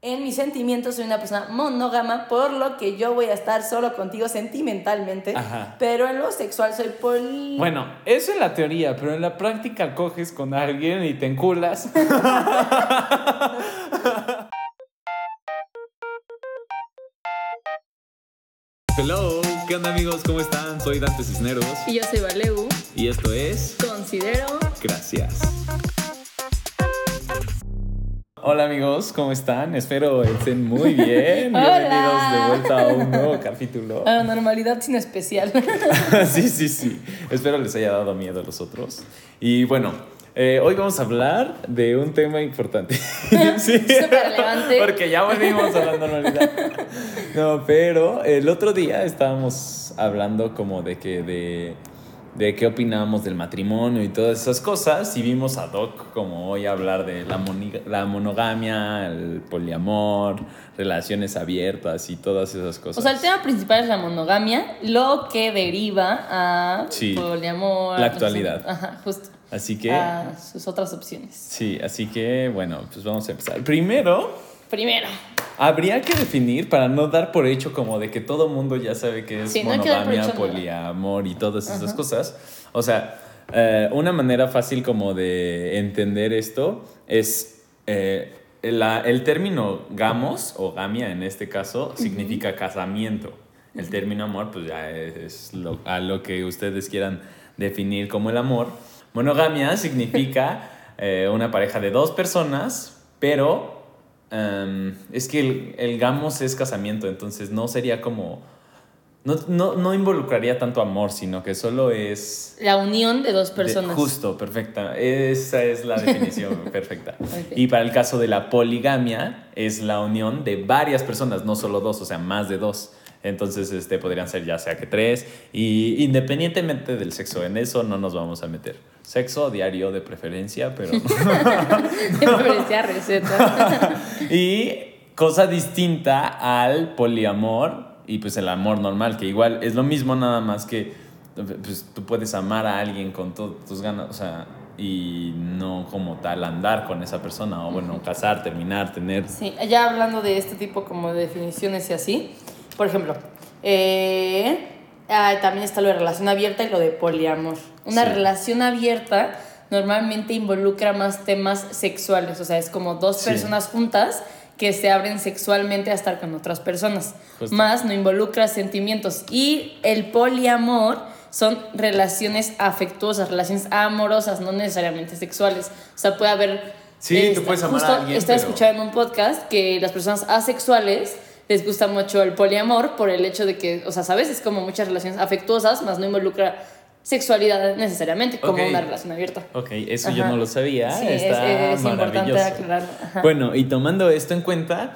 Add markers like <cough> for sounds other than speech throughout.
En mis sentimientos soy una persona monógama, por lo que yo voy a estar solo contigo sentimentalmente. Ajá. Pero en lo sexual soy poli. Bueno, eso en la teoría, pero en la práctica coges con alguien y te enculas. <laughs> Hello, ¿qué onda amigos? ¿Cómo están? Soy Dante Cisneros Y yo soy Valeu. y esto es Considero. Gracias. Hola amigos, ¿cómo están? Espero estén muy bien. Bienvenidos de vuelta a un nuevo capítulo. A la normalidad sin especial. <laughs> sí, sí, sí. Espero les haya dado miedo a los otros. Y bueno, eh, hoy vamos a hablar de un tema importante. <laughs> sí. Súper relevante. Porque ya volvimos a la normalidad. No, pero el otro día estábamos hablando como de que de, de qué opinábamos del matrimonio y todas esas cosas y vimos a Doc como hoy hablar de la, la monogamia, el poliamor, relaciones abiertas y todas esas cosas. O sea, el tema principal es la monogamia, lo que deriva a Sí. poliamor. La actualidad. Ajá, justo. Así que... A sus otras opciones. Sí, así que bueno, pues vamos a empezar. Primero, Primero, habría que definir para no dar por hecho como de que todo mundo ya sabe que es Sí, no monogamia, nada. poliamor y todas esas cosas. O sea, eh, una manera fácil como de entender esto es eh, la- el término gamos o gamia en este caso significa casamiento. El término amor pues ya es, es lo- a lo que ustedes quieran definir como el amor. Monogamia significa <laughs> eh, una pareja de dos personas, pero em, es que el, el gamos es casamiento, entonces no sería como... No, no, no involucraría tanto amor, sino que solo es... la unión de dos de- personas. justo, perfecta. Esa es la definición <laughs> perfecta. Y para el caso de la poligamia, es la unión de varias personas, no solo dos, o sea, más de dos. Entonces, este, podrían ser ya sea que tres. Y independientemente del sexo, en eso no nos vamos a meter. Sexo diario de preferencia, pero... Me <laughs> parecía receta. <laughs> y cosa distinta al poliamor y pues el amor normal, que igual es lo mismo nada más que pues, tú puedes amar a alguien con todas tus ganas, o sea, y no como tal andar con esa persona, o bueno, casar, terminar, tener... Sí, ya hablando de este tipo como de definiciones y así. Por ejemplo, eh, ah, también está lo de relación abierta y lo de poliamor. Una Sí. relación abierta normalmente involucra más temas sexuales, o sea, es como dos Sí. personas juntas que se abren sexualmente a estar con otras personas. Justo. Más no involucra sentimientos. Y el poliamor son relaciones afectuosas, relaciones amorosas, no necesariamente sexuales. O sea, puede haber... Sí, tú puedes amar a justo alguien, Estaba pero- escuchando en un podcast que las personas asexuales les gusta mucho el poliamor por el hecho de que, o sea, ¿sabes? Es como muchas relaciones afectuosas, más no involucra sexualidad necesariamente como una relación abierta. Ok, eso yo no lo sabía. Sí, está es importante maravilloso. aclararlo. Ajá. Bueno, y tomando esto en cuenta,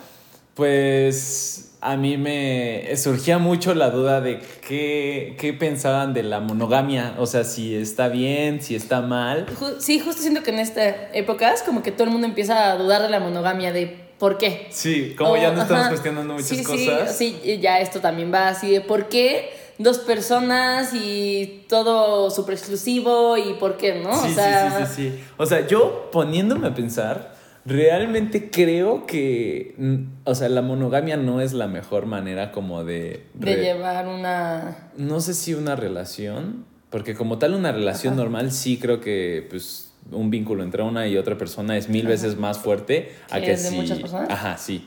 pues a mí me surgía mucho la duda de qué, qué pensaban de la monogamia. O sea, si está bien, si está mal. Sí, justo siento que en esta época es como que todo el mundo empieza a dudar de la monogamia, de por qué. Sí, como ya no estamos ajá. cuestionando muchas Sí, cosas. Sí, sí, ya esto también va así de por qué dos personas y todo súper exclusivo y por qué, ¿no? Sí, o sí, sea, sí, sí, sí. O sea, yo poniéndome a pensar, realmente creo que, o sea, la monogamia no es la mejor manera como de... de llevar una... No sé si una relación, porque como tal una relación normal sí creo que pues un vínculo entre una y otra persona es mil veces más fuerte a ¿Que que el de si- muchas personas? Ajá, sí.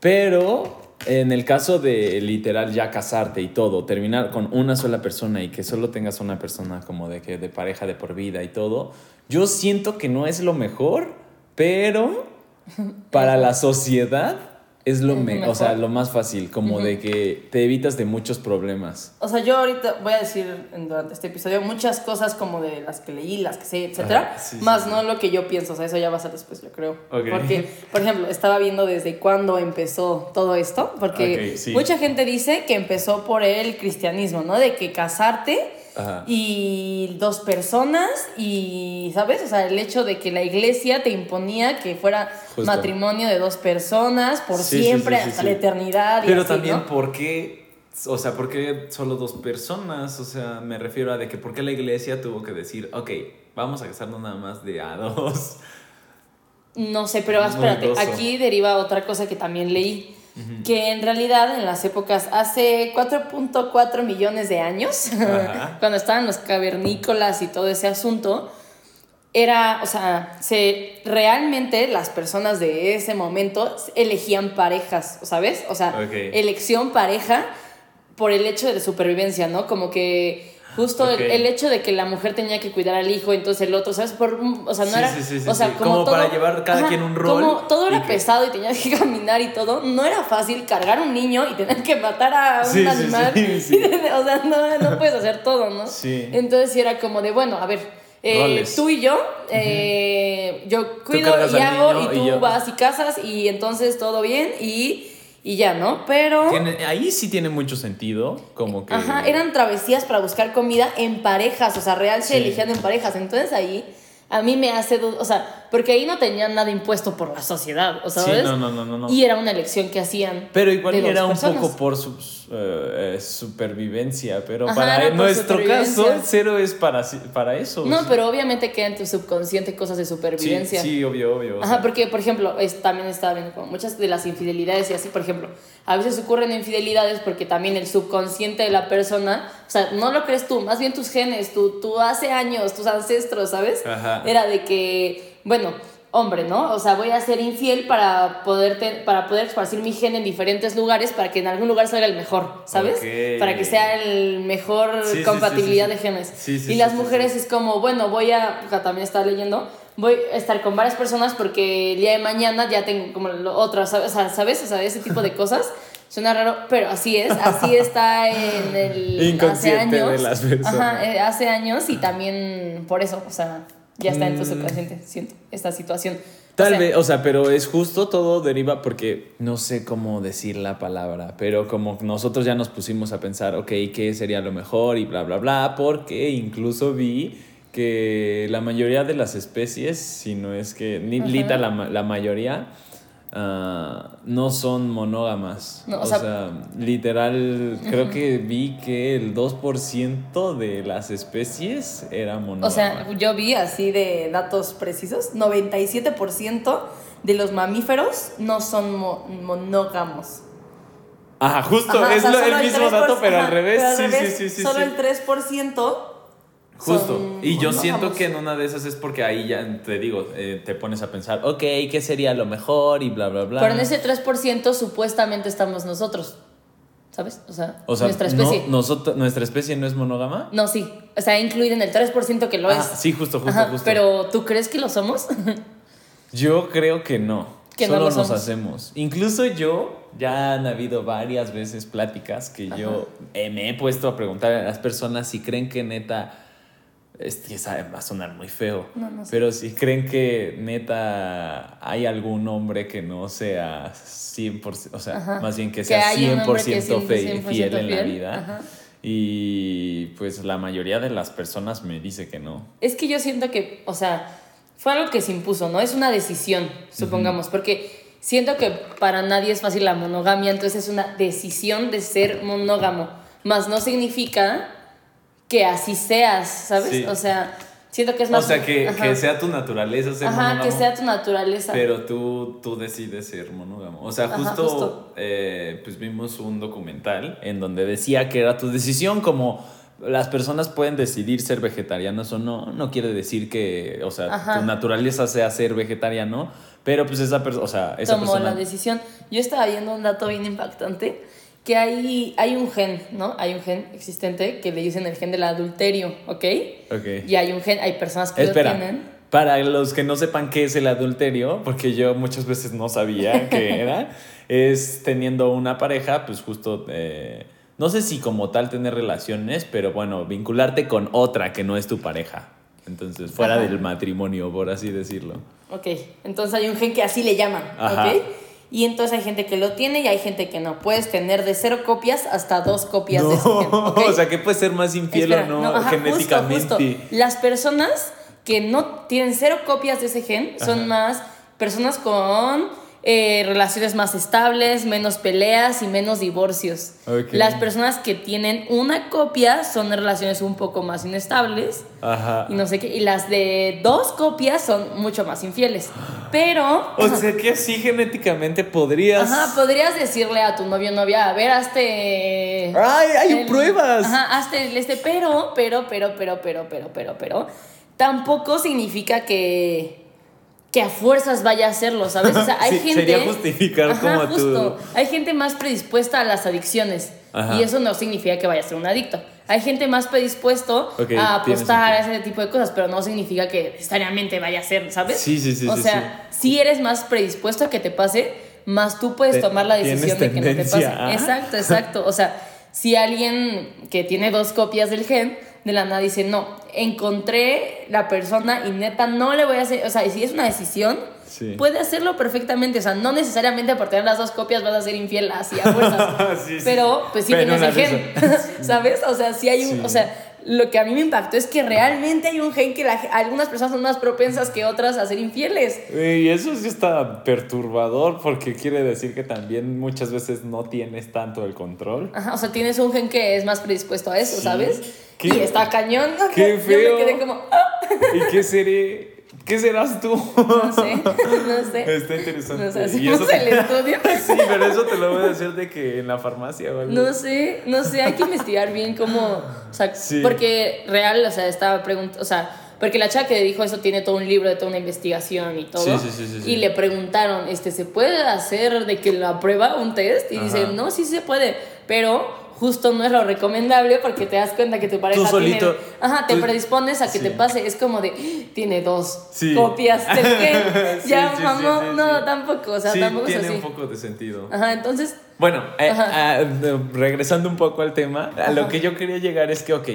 Pero en el caso de literal ya casarte y todo, terminar con una sola persona y que solo tengas una persona como de que de pareja de por vida y todo, yo siento que no es lo mejor, pero <laughs> para la sociedad es lo, Es me- o sea, lo más fácil, como de que te evitas de muchos problemas. O sea, yo ahorita voy a decir durante este episodio muchas cosas como de las que leí, las que sé, etcétera, Ajá, sí, sí, más sí. no lo que yo pienso, o sea, eso ya va a ser después, yo creo. Porque, por ejemplo, estaba viendo desde cuándo empezó todo esto, porque sí. mucha gente dice que empezó por el cristianismo, ¿no? De que casarte Ajá. y dos personas y, ¿sabes? O sea, el hecho de que la iglesia te imponía que fuera Justo. matrimonio de dos personas por Sí, siempre sí, sí, hasta la eternidad. y Pero así, también, ¿no? ¿por qué? O sea, ¿por qué solo dos personas? O sea, me refiero a de que ¿por qué la iglesia tuvo que decir, ok, vamos a casarnos nada más de a dos? No sé, pero espérate, aquí deriva otra cosa que también leí. Que en realidad en las épocas hace 4.4 millones de años, <laughs> cuando estaban los cavernícolas y todo ese asunto, era, o sea, se, realmente las personas de ese momento elegían parejas, ¿sabes? O sea, elección pareja por el hecho de supervivencia, ¿no? Como que justo el- hecho de que la mujer tenía que cuidar al hijo, entonces el otro, ¿sabes? Por, o sea, no Sí, era, sí, sí, sí, o sea, como, Como todo- para llevar cada quien un rol Como todo y era que- pesado y tenías que <laughs> caminar y todo, no era fácil cargar un niño y tener que matar a un animal. sí, sí. <laughs> o sea, no, no puedes hacer todo, ¿no? Sí. Entonces sí era como de, bueno, a ver, eh, tú y yo, eh, yo cuido y hago y y tú vas y casas y entonces todo bien y, y ya, ¿no? Pero... Tiene- ahí sí tiene mucho sentido, como que... Ajá, eran travesías para buscar comida en parejas, o sea, real se Sí. elegían en parejas. Entonces ahí a mí me hace o sea, porque ahí no tenían nada impuesto por la sociedad, o sea, Sí, ¿sabes? no, no, no, no. Y era una elección que hacían. Pero igual de era un personas. poco por su eh, eh, supervivencia, pero Ajá, para por nuestro caso, cero es para, para eso. No, pero obviamente queda en tu subconsciente cosas de sí, supervivencia. sí, obvio, obvio. o Ajá, sea, porque, por ejemplo, es, también estaba viendo como muchas de las infidelidades y así, por ejemplo, a veces ocurren infidelidades porque también el subconsciente de la persona, o sea, no lo crees tú, más bien tus genes, tú, tú hace años, tus ancestros, ¿sabes? Ajá. Era de que, bueno, hombre, ¿no? O sea, voy a ser infiel para poder, te- para poder esparcir mi gen en diferentes lugares para que en algún lugar salga el mejor, ¿sabes? Para que sea el mejor Sí, compatibilidad sí, sí, de genes. Y las mujeres es como, bueno, voy a, también estaba leyendo, voy a estar con varias personas porque el día de mañana ya tengo como lo- otras, ¿sabes? O sea, ¿sabes? O sea, ese tipo de cosas. <laughs> Suena raro, pero así es, así está en el Inconsciente hace de años. las personas. Ajá, eh, hace años y también por eso, o sea, ya está en tu Mm. subconsciente, siento, esta situación. O Tal sea, vez, o sea, pero es justo todo deriva porque no sé cómo decir la palabra, pero como nosotros ya nos pusimos a pensar, ok, ¿qué sería lo mejor? Y bla, bla, bla, porque incluso vi que la mayoría de las especies, si no es que, ni lita la, la mayoría, no son monógamas. No, o o sea- sea, literal, creo que vi que el 2% de las especies era monógama. O sea, yo vi así de datos precisos, 97% de los mamíferos no son mo- monógamos. Ajá, justo, Ajá, o es sea, lo- el mismo 3%, dato, pero al revés. pero al sí, revés, sí, sí, sí, Solo el 3% Justo. son Y yo siento que en una de esas es porque ahí ya te digo, eh, te pones a pensar, ok, ¿qué sería lo mejor? Y bla, bla, bla. Pero en ese 3% supuestamente estamos nosotros. ¿Sabes? O sea, o sea, nuestra especie. No, nosotros, ¿nuestra especie no es monógama? No, sí. O sea, incluido en el 3% que lo Ah, es. sí, justo, justo, Ajá, justo. Pero ¿tú crees que lo somos? <laughs> Yo creo que no. Que no Solo lo nos somos. hacemos. Incluso yo, ya han habido varias veces pláticas que yo eh, me he puesto a preguntar a las personas si creen que neta. Este, va a sonar muy feo. No, no sé. Pero si creen que neta hay algún hombre que no sea 100%, o sea, Ajá. más bien que sea hay un 100%, hombre que es fe- 100% fiel en la fiel. vida. Ajá. Y pues la mayoría de las personas me dice que no. Es que yo siento que, o sea, fue algo que se impuso, ¿no? Es una decisión, supongamos, porque siento que para nadie es fácil la monogamia, entonces es una decisión de ser monógamo, más no significa que así seas, ¿sabes? Sí. O sea, siento que es más... O sea, que, sea tu naturaleza ser Ajá, que sea tu naturaleza. Pero tú, tú decides ser monógamo. O sea, Ajá, justo, justo. eh, pues vimos un documental en donde decía que era tu decisión como las personas pueden decidir ser vegetarianos o no. No quiere decir que, o sea, Ajá. tu naturaleza sea ser vegetariano, pero pues esa persona, o sea, esa tomó persona... la decisión. Yo estaba viendo un dato bien impactante, que hay, hay un gen, ¿no? Hay un gen existente que le dicen el gen del adulterio, ¿ok? Ok. Y hay un gen, hay personas que Espera, lo tienen. para los que no sepan qué es el adulterio, porque yo muchas veces no sabía qué <laughs> era, es teniendo una pareja, pues justo, eh, no sé si como tal tener relaciones, pero bueno, vincularte con otra que no es tu pareja. Entonces, fuera Ajá. del matrimonio, por así decirlo. Ok, entonces hay un gen que así le llaman, Ajá. ¿ok? Y entonces hay gente que lo tiene y hay gente que no. Puedes tener de cero copias hasta dos copias de ese gen, ¿ok? <laughs> o sea, que puede ser más infiel Espera, o no, ajá, justo, genéticamente. justo. Las personas que no tienen cero copias de ese gen son Ajá. más personas con eh, relaciones más estables, menos peleas y menos divorcios. Las personas que tienen una copia son relaciones un poco más inestables Ajá. y no sé qué. Y las de dos copias son mucho más infieles. Pero... O sea que así genéticamente podrías. Ajá, podrías decirle a tu novio o novia, a ver, hazte... ¡Ay, hay el- pruebas! Ajá, hazte este, pero, pero, pero, pero, pero, pero, pero, pero, tampoco significa que que a fuerzas vaya a hacerlo, ¿sabes? O sea, hay <laughs> Sí, gente... sería justificar como tu- justo. Hay gente más predispuesta a las adicciones Ajá. y eso no significa que vaya a ser un adicto. Hay gente más predispuesto a apostar a ese tipo de cosas, pero no significa que necesariamente vaya a ser, ¿sabes? Sí, sí, sí, O sí, sea, si eres más predispuesto a que te pase, más tú puedes tomar la decisión de que no te pase. Exacto, exacto. O sea, si alguien que tiene dos copias del gen, de la nada dice, no, encontré la persona y neta no le voy a hacer, o sea, si es una decisión, Sí. puede hacerlo perfectamente. O sea, no necesariamente por tener las dos copias vas a ser infiel así a fuerzas. <laughs> Sí. Pero pues sí Pero tienes el gen, <laughs> ¿sabes? O sea, sí hay un, o sea, lo que a mí me impactó es que realmente hay un gen que la- algunas personas son más propensas que otras a ser infieles. Y eso sí está perturbador porque quiere decir que también muchas veces no tienes tanto el control. Ajá, o sea, tienes un gen que es más predispuesto a eso, Sí. ¿sabes? Qué- y está cañón. ¿no? qué Yo feo. me quedé como, "Ah". ¿Y qué seré? ¿Qué serás tú? no sé, no sé. <laughs> Está interesante. Nos hacemos eso- el estudio. <laughs> Sí, pero eso te lo voy a decir de que en la farmacia o algo. No sé, no sé, hay que investigar bien cómo, o sea, Sí. porque real, o sea, estaba preguntando, o sea, porque la chava que dijo eso tiene todo un libro de toda una investigación y todo. Sí, sí, sí, sí. Y le preguntaron, este, ¿se puede hacer de que la prueba un test? Y dice, Ajá. no, sí se puede, pero justo no es lo recomendable porque te das cuenta que tu pareja solito, tiene, ajá, te tú- predispones a que sí. te pase, es como de, "Ah, tiene dos Sí. copias gen, <laughs> Sí, ya sí, no, tampoco, o sea, tampoco es tiene así. un poco de sentido. Ajá, entonces, Bueno, eh, ah, eh, regresando un poco al tema, a lo que yo quería llegar es que, ok,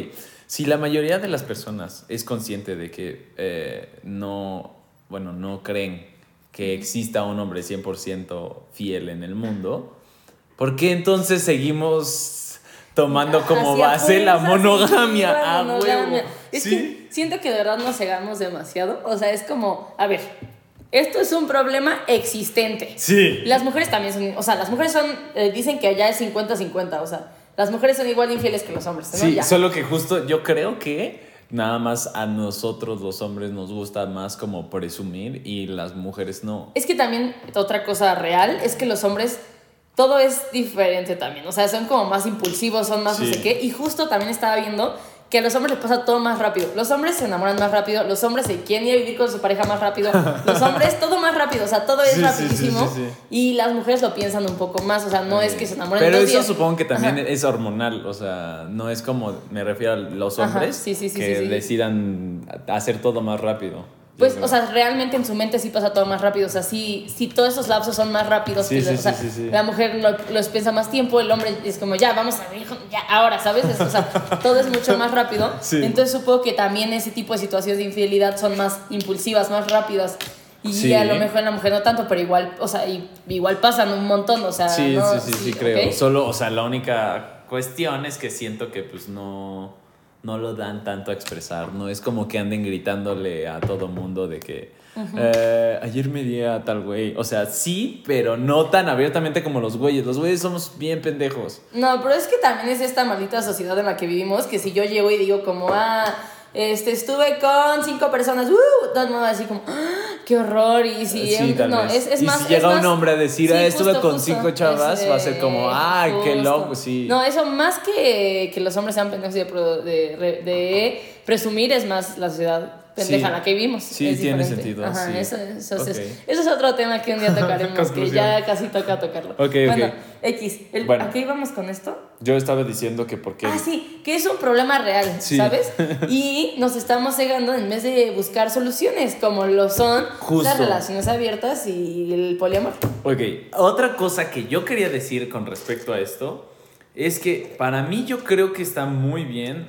si la mayoría de las personas es consciente de que eh, no, bueno, no creen que exista un hombre 100% fiel en el mundo, ¿por qué entonces seguimos tomando como base la monogamia? sí, <laughs> la a monogamia. huevo. Es Sí. que siento que de verdad nos cegamos demasiado. O sea, es como, a ver, esto es un problema existente. Sí. Las mujeres también son, o sea, las mujeres son, eh, dicen que allá es 50-50, o sea, las mujeres son igual de infieles que los hombres, ¿no? Sí, Ya. solo que justo yo creo que nada más a nosotros los hombres nos gusta más como presumir y las mujeres no. Es que también otra cosa real es que los hombres todo es diferente también, o sea, son como más impulsivos, son más no sé qué, y justo también estaba viendo que a los hombres les pasa todo más rápido. Los hombres se enamoran más rápido, los hombres se quieren ir a vivir con su pareja más rápido, <laughs> los hombres todo más rápido, o sea, todo es Sí, rapidísimo. sí. Y las mujeres lo piensan un poco más, o sea, no es que se enamoren Pero eso días. supongo que también Ajá. es hormonal, o sea, no es como me refiero a los hombres que decidan hacer todo más rápido. Pues, o sea, realmente en su mente sí pasa todo más rápido. O sea, sí, sí todos esos lapsos son más rápidos. Sí, que sí, o sea. La mujer lo- los piensa más tiempo, el hombre es como, ya, vamos a ver, ya, ahora, ¿sabes? Es- o sea, todo es mucho más rápido. <laughs> Sí. Entonces supongo que también ese tipo de situaciones de infidelidad son más impulsivas, más rápidas. Y a lo mejor en la mujer no tanto, pero igual, o sea, y- igual pasan un montón, o sea, Sí, no- sí, sí, sí, creo. Solo, o sea, la única cuestión es que siento que pues no, no lo dan tanto a expresar. No es como que anden gritándole a todo mundo de que "Eh, ayer me di a tal güey. O sea, sí, pero no tan abiertamente como los güeyes. Los güeyes somos bien pendejos. No, pero es que también es esta maldita sociedad en la que vivimos, que si yo llego y digo como, ah, este, estuve con cinco personas, uh, todo el mundo va a decir como, "Ah, qué horror, y si, Sí, no, es, es y más... si llega un hombre a decir, Sí, ah, estuve justo, con justo. cinco chavas, va a ser como, eh, ay, qué justo. loco, sí. No, eso más que, que los hombres sean pendejos de, de, de presumir, es más la sociedad pendeja Sí. la que vivimos. Sí, es tiene diferente. sentido, Ajá, sí. eso, eso es- eso es otro tema que un día <laughs> tocaremos, que ya casi toca tocarlo. Ok, ok. Bueno, X, el, Bueno. ¿a qué íbamos con esto? Yo estaba diciendo que porque... Ah, sí, que es un problema real, Sí. ¿sabes? <laughs> Y nos estamos cegando en vez de buscar soluciones, como lo son Justo. las relaciones abiertas y el poliamor. Ok, otra cosa que yo quería decir con respecto a esto es que para mí yo creo que está muy bien.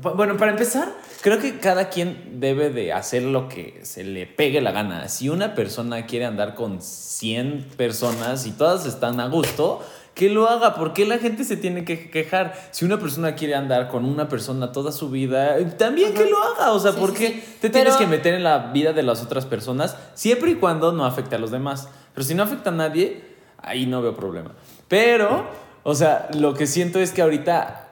Bu- Bueno, para empezar, creo que cada quien debe de hacer lo que se le pegue la gana. Si una persona quiere andar con 100 personas y todas están a gusto, que lo haga. ¿Por qué la gente se tiene que quejar? Si una persona quiere andar con una persona toda su vida, también que lo haga. O sea, Sí, ¿por sí, qué sí. te tienes que meter en la vida de las otras personas siempre y cuando no afecte a los demás? Pero si no afecta a nadie, ahí no veo problema. Pero, o sea, lo que siento es que ahorita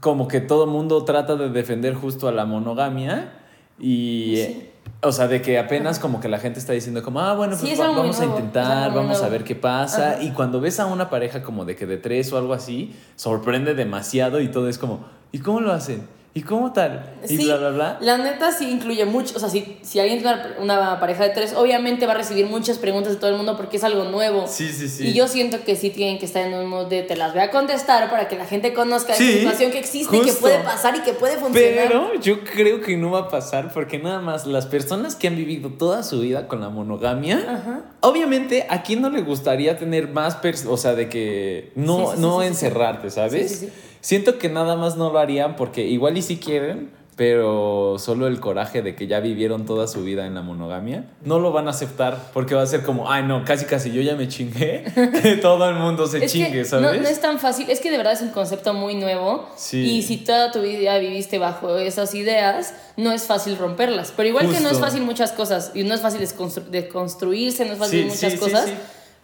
como que todo mundo trata de defender justo a la monogamia y... eh, o sea, de que apenas como que la gente está diciendo como, ah, bueno, pues va- vamos a nuevo, intentar, vamos a ver qué pasa. Ajá. Y cuando ves a una pareja como de que de tres o algo así, sorprende demasiado y todo es como, ¿y cómo lo hacen? ¿Y cómo tal? Y Sí, bla, bla, bla. La neta sí incluye mucho. O sea, si, si alguien tiene una, una pareja de tres, obviamente va a recibir muchas preguntas de todo el mundo porque es algo nuevo. Sí, sí, sí. Y yo siento que sí tienen que estar en un modo de te las voy a contestar para que la gente conozca Sí, esa situación que existe y que puede pasar y que puede funcionar. Pero yo creo que no va a pasar porque nada más las personas que han vivido toda su vida con la monogamia, Ajá. obviamente a quién no le gustaría tener más, o sea, de que no, Sí, no encerrarte, ¿sabes? Sí, sí, sí. Siento que nada más no lo harían porque igual y si quieren, pero solo el coraje de que ya vivieron toda su vida en la monogamia, no lo van a aceptar porque va a ser como, ay no, casi casi yo ya me chingué, <laughs> que todo el mundo se Es chingue, ¿sabes? no, no es tan fácil, es que de verdad es un concepto muy nuevo Sí. y si toda tu vida viviste bajo esas ideas, no es fácil romperlas. Pero igual que no es Justo. fácil muchas cosas y no es fácil desconstru- deconstruirse, no es fácil Sí, muchas sí, cosas,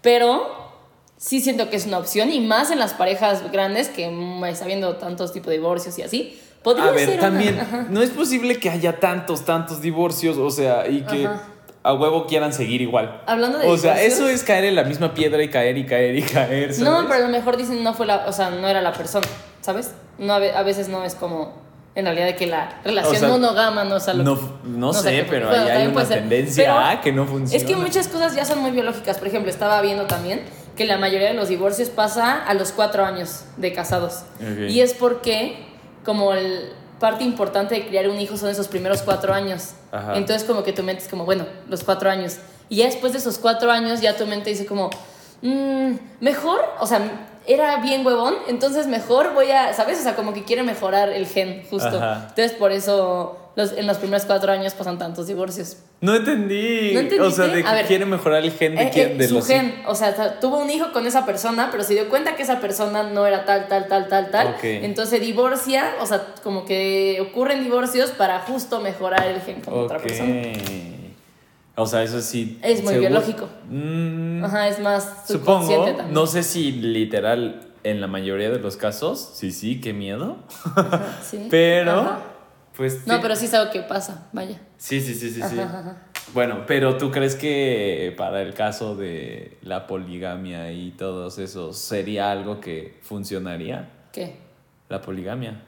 pero sí siento que es una opción y más en las parejas grandes que mm, está habiendo tantos tipos de divorcios y así. Podría A ver, ser una- también, <laughs> ajá. no es posible que haya tantos, tantos divorcios, o sea, y que Ajá. a huevo quieran seguir igual. Hablando de O sea, eso es caer en la misma piedra y caer y caer y caer, ¿sabes? No, pero a lo mejor dicen no fue la, o sea, no era la persona, ¿sabes? No, a ve- a veces no es como en realidad de que la relación O sea, monógama no es algo No, no sé pero ahí hay una tendencia a que no funciona. Es que muchas cosas ya son muy biológicas. Por ejemplo, estaba viendo también que la mayoría de los divorcios pasa a los cuatro años de casados. Ok. Y es porque como el parte importante de criar un hijo son esos primeros cuatro años. Ajá. Entonces como que tu mente es como, bueno, los cuatro años. Y ya después de esos cuatro años ya tu mente dice como, "Mm, mejor, o sea, era bien huevón, entonces mejor voy a, ¿sabes? O sea, como que quiere mejorar el gen, justo. Ajá. Entonces por eso los, en los primeros cuatro años pasan tantos divorcios. No entendí. ¿No o sea, entendiste? de que ver. quiere mejorar el gen de, Eh, quién, eh, de su los gen, o sea, tuvo un hijo con esa persona, pero se dio cuenta que esa persona no era tal, tal, tal, tal, tal. Ok. Entonces divorcia, o sea, como que ocurren divorcios para justo mejorar el gen con otra Ok. persona. O sea, eso sí. Es muy seguro- biológico. Mm, Ajá, es más Supongo, también. no sé si literal en la mayoría de los casos, sí, sí, qué miedo. Ajá, sí. <laughs> Pero, Ajá. Pues. No, sí. pero sí es algo que pasa, vaya. Sí, sí, sí, sí, sí. Ajá. Bueno, pero tú crees que para el caso de la poligamia y todos esos sería algo que funcionaría? ¿Qué? La poligamia.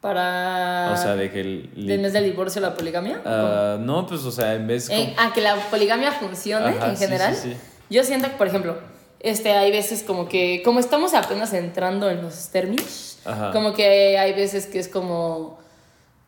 Para... o sea, de que el. li- ¿En vez del divorcio la poligamia? Ah, no, pues, o sea, en vez. En- como- ah, que la poligamia funcione Ajá, en general. sí, sí. Yo siento que, por ejemplo, este, hay veces como que, como estamos apenas entrando en los términos, Ajá. como que hay veces que es como,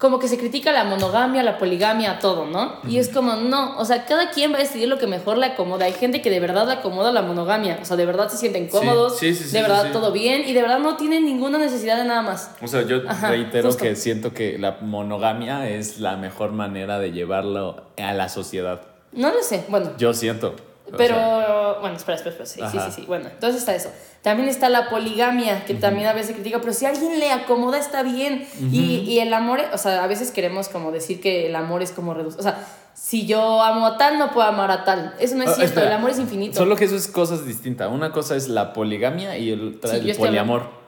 como que se critica la monogamia, la poligamia, todo, ¿no? Y es como, no, o sea, cada quien va a decidir lo que mejor le acomoda. Hay gente que de verdad le acomoda la monogamia, o sea, de verdad se sienten cómodos, sí, sí, sí, de verdad todo bien y de verdad no tienen ninguna necesidad de nada más. O sea, yo Ajá, reitero justo. que siento que la monogamia es la mejor manera de llevarlo a la sociedad. No lo sé, bueno, Yo siento. O Pero, sea, bueno, espera, espera, espera. Sí, sí, Ajá. sí, sí. Bueno, entonces está eso. También está la poligamia, que también a veces se critica, pero si a alguien le acomoda está bien. y, y el amor, o sea, a veces queremos como decir que el amor es como reducir. O sea, si yo amo a tal, no puedo amar a tal. Eso no es Ah, cierto, espera. el amor es infinito. Solo que eso es cosas distintas. Una cosa es la poligamia y el Sí, el poliamor.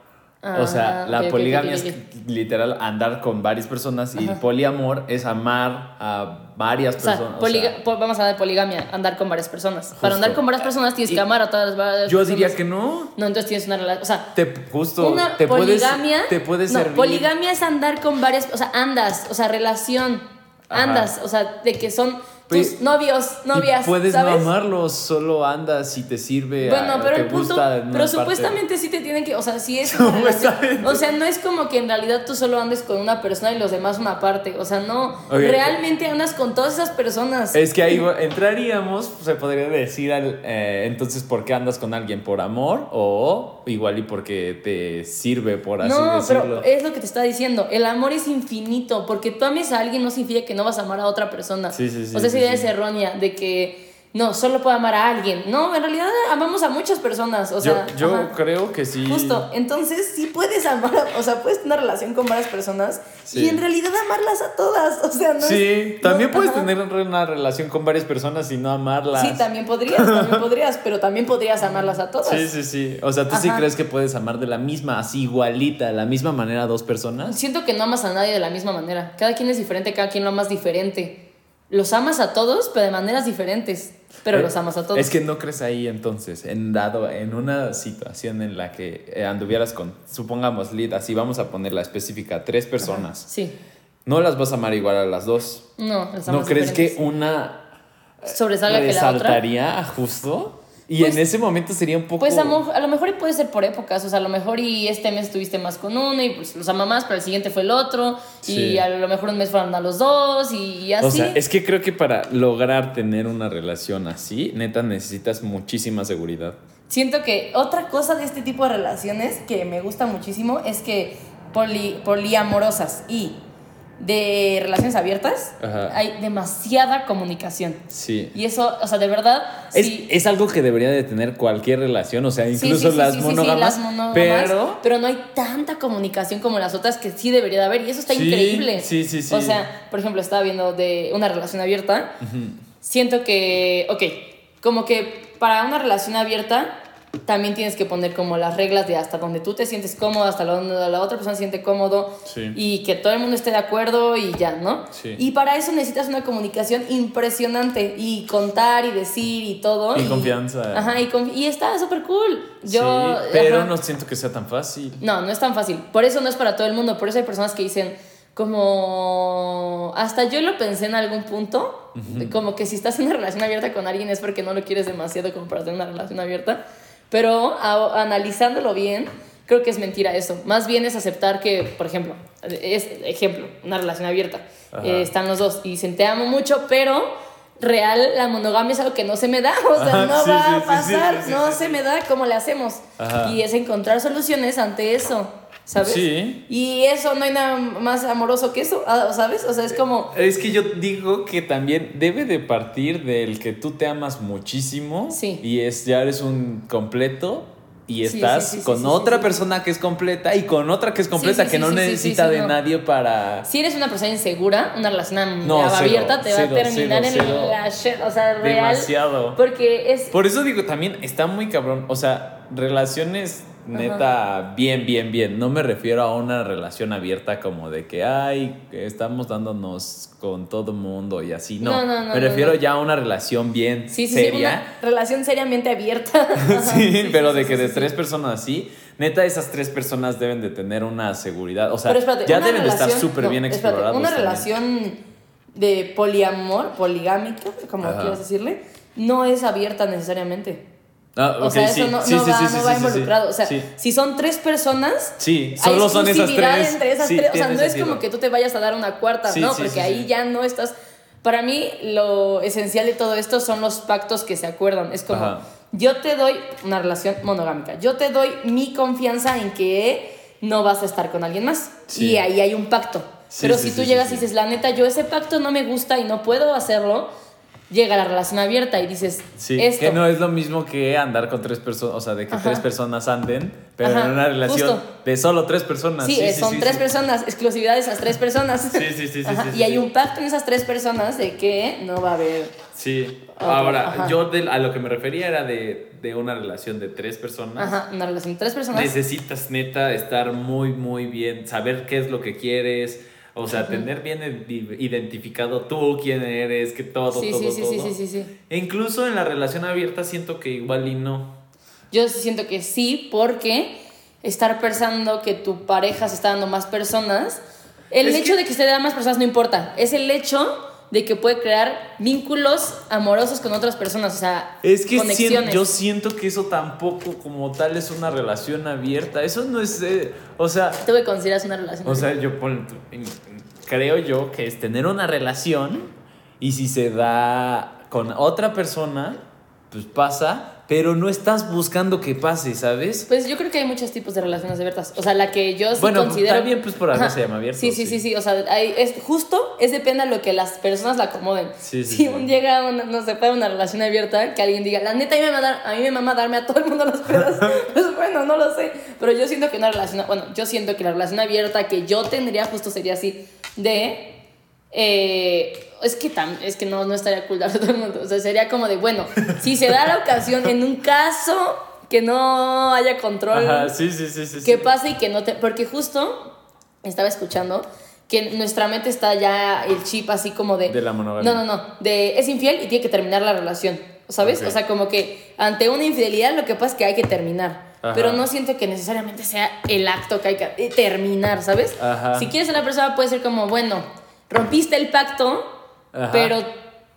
Ah, o sea, la ok, ok, poligamia es literal andar con varias personas y el poliamor es amar a varias O sea, personas. o sea, vamos a hablar de poligamia, andar con varias personas. Para andar con varias personas tienes Y- que amar a todas las varias yo personas. diría que no. No, entonces tienes una relación. O sea, Te, justo, una te puedes, poligamia. te puedes no, servir. poligamia es andar con varias. O sea, andas. O sea, relación. Ajá. Andas. O sea, de que son tus novios, Y novias. puedes ¿sabes? no amarlos, solo andas y te sirve. Bueno, a- pero el punto, pero parte. supuestamente sí te tienen que, o sea, sí es <laughs> relación. O sea, no es como que en realidad tú solo andes con una persona y los demás una parte, o sea, no, realmente andas con todas esas personas. Es que ahí entraríamos, se podría decir, al, eh, entonces, ¿por qué andas con alguien? ¿Por amor? O igual y porque te sirve, por así no, decirlo. pero es lo que te está diciendo. El amor es infinito. Porque tú ames a alguien no significa que no vas a amar a otra persona. Sí, sí, sí, O sea, esa idea es errónea de que no, solo puedo amar a alguien. No, en realidad amamos a muchas personas. O sea, yo yo creo que sí. Justo, entonces sí puedes amar, o sea, puedes tener una relación con varias personas Sí. y en realidad amarlas a todas, o sea, no es- Sí, no, también puedes ajá. tener una relación con varias personas y no amarlas. Sí, también podrías, también <laughs> podrías, pero también podrías amarlas a todas. Sí, sí, sí. O sea, ¿tú sí crees que puedes amar de la misma, así igualita, de la misma manera a dos personas? Siento que no amas a nadie de la misma manera. Cada quien es diferente, cada quien lo amas diferente. Los amas a todos, pero de maneras diferentes. Pero Eh, los amas a todos. Es que no crees ahí entonces, en dado, en una situación en la que eh, anduvieras con, supongamos, lead, así vamos a ponerla específica, tres personas. Sí. No las vas a amar igual a las dos. No, las ¿No crees que una sobresalga que la otra? justo? Y Pues- en ese momento sería un poco... Pues a, mo- a lo mejor y puede ser por épocas, o sea, a lo mejor y este mes estuviste más con uno y pues los ama más, pero el siguiente fue el otro, Sí. y a lo mejor un mes fueron a los dos, y, así. O sea, es que creo que para lograr tener una relación así, neta, necesitas muchísima seguridad. Siento que otra cosa de este tipo de relaciones que me gusta muchísimo es que poli- poliamorosas y de relaciones abiertas Ajá. hay demasiada comunicación. Sí. Y eso, o sea, de verdad, Es, sí. es algo que debería de tener cualquier relación, o sea, incluso sí, sí, las, monógamas, las monógamas, pero... pero no hay tanta comunicación como las otras que sí debería de haber y eso está increíble. sí, sí, sí. O sea, por ejemplo, estaba viendo de una relación abierta. Siento que, ok, como que para una relación abierta también tienes que poner como las reglas de hasta donde tú te sientes cómodo, hasta donde la otra persona se siente cómodo Sí. y que todo el mundo esté de acuerdo y ya, ¿no? Sí. Y para eso necesitas una comunicación impresionante y contar y decir y todo. Y confianza. Ajá, y, confi- y está súper cool. Yo, sí, pero ajá. no siento que sea tan fácil. No, no es tan fácil. Por eso no es para todo el mundo. Por eso hay personas que dicen, como. Hasta yo lo pensé en algún punto. Como que si estás en una relación abierta con alguien es porque no lo quieres demasiado como para tener una relación abierta. Pero a- analizándolo bien, creo que es mentira eso. Más bien es aceptar que, por ejemplo, es ejemplo, una relación abierta. Eh, están los dos y dicen, te amo mucho, pero. Real, la monogamia es algo que no se me da, <laughs> o sea, Ajá, no sí, va sí, a pasar, sí, no se me da, ¿cómo le hacemos? Ajá. Y es encontrar soluciones ante eso, ¿sabes? Sí. Y eso no hay nada más amoroso que eso, ah, ¿sabes? O sea, es como... Es que yo digo que también debe de partir del que tú te amas muchísimo Sí. y es ya eres un completo y estás sí, sí, sí, con otra persona que es completa y con otra que es completa que no necesita de no. nadie para Si eres una persona insegura, una relación No, cero, abierta te va a terminar cero, en la shit, o sea, real. demasiado. Porque es... Por eso digo, también está muy cabrón. O sea, relaciones neta bien, bien, bien. No me refiero a una relación abierta como de que, ay, que estamos dándonos con todo mundo y así. No, No, no, no, me refiero ya a una relación bien Sí, sí, sí, seria. una relación seriamente abierta. <laughs> Sí, pero de sí, que sí, de sí. tres personas así, neta, esas tres personas deben de tener una seguridad. O sea, espérate, ya deben de estar súper bien espérate, explorados. Una también. relación de poliamor, poligámica, como Ajá. quieras decirle, no es abierta necesariamente. Ah, O ok, sea, sí, eso no, sí, no sí, va, no va involucrado. O sea, si son tres personas, Sí, hay solo son esas tres. entre esas tres. O sea, no es sentido. como que tú te vayas a dar una cuarta, ¿no? Porque ahí ya no estás. Para mí, lo esencial de todo esto son los pactos que se acuerdan. Es como, Ajá. yo te doy una relación monogámica. Yo te doy mi confianza en que no vas a estar con alguien más. Y ahí hay un pacto. Pero si tú llegas y dices, la neta, yo ese pacto no me gusta y no puedo hacerlo, llega la relación abierta y dices, Sí, esto. que no es lo mismo que andar con tres personas, o sea, de que Ajá. tres personas anden, pero Ajá, en una relación justo. de solo tres personas. Sí, eh, son tres sí. personas, exclusividad de esas tres personas. Sí, sí, sí, sí, sí, sí, y hay sí. un pacto en esas tres personas de que no va a haber. Sí. Otro, Ahora, ajá. yo de- a lo que me refería era de, de una relación de tres personas. Ajá, una relación de tres personas. Necesitas neta estar muy, muy bien, saber qué es lo que quieres. O sea, tener bien id- identificado tú quién eres, que todo, Sí, todo, sí, sí, todo. sí, sí, sí, sí. E incluso en la relación abierta siento que igual y no. Yo siento que sí, porque estar pensando que tu pareja se está dando más personas, el Es hecho que- de que se dé más personas no importa, es el hecho de que puede crear vínculos amorosos con otras personas, o sea, Es que yo siento que eso tampoco como tal es una relación abierta. Eso no es, eh, o sea, ¿Tú qué consideras una relación? o sea, yo pon- creo yo que es tener una relación y si se da con otra persona, pues pasa, pero no estás buscando que pase, ¿sabes? Pues yo creo que hay muchos tipos de relaciones abiertas. O sea, la que yo sí bueno, considero. también pues por algo Ajá. se llama abierto. Sí, sí, sí, sí. O sea, hay- es justo, es depende de lo que las personas la acomoden. Sí, sí, si un llega, una, no sé, para una relación abierta, que alguien diga, la neta, a mí me mama, dar- a mí me mama darme a todo el mundo las pedas. <laughs> pues bueno, no lo sé. Pero yo siento que una relación, bueno, yo siento que la relación abierta que yo tendría justo sería así, de. Eh, es que, tam- es que no, no estaría cool darse a todo el mundo. O sea, sería como de, bueno, si se da la ocasión en un caso que no haya control Ajá, sí, sí, sí, sí. que sí. pasa y que no te... Porque justo estaba escuchando que nuestra mente está ya el chip así como de... De la monogamia. No, no, no. De es infiel y tiene que terminar la relación. ¿Sabes? Ok. O sea, como que ante una infidelidad lo que pasa es que hay que terminar. Ajá. Pero no siento que necesariamente sea el acto que hay que terminar, ¿sabes? Ajá. Si quieres a la persona puede ser como, bueno, rompiste el pacto, Ajá. pero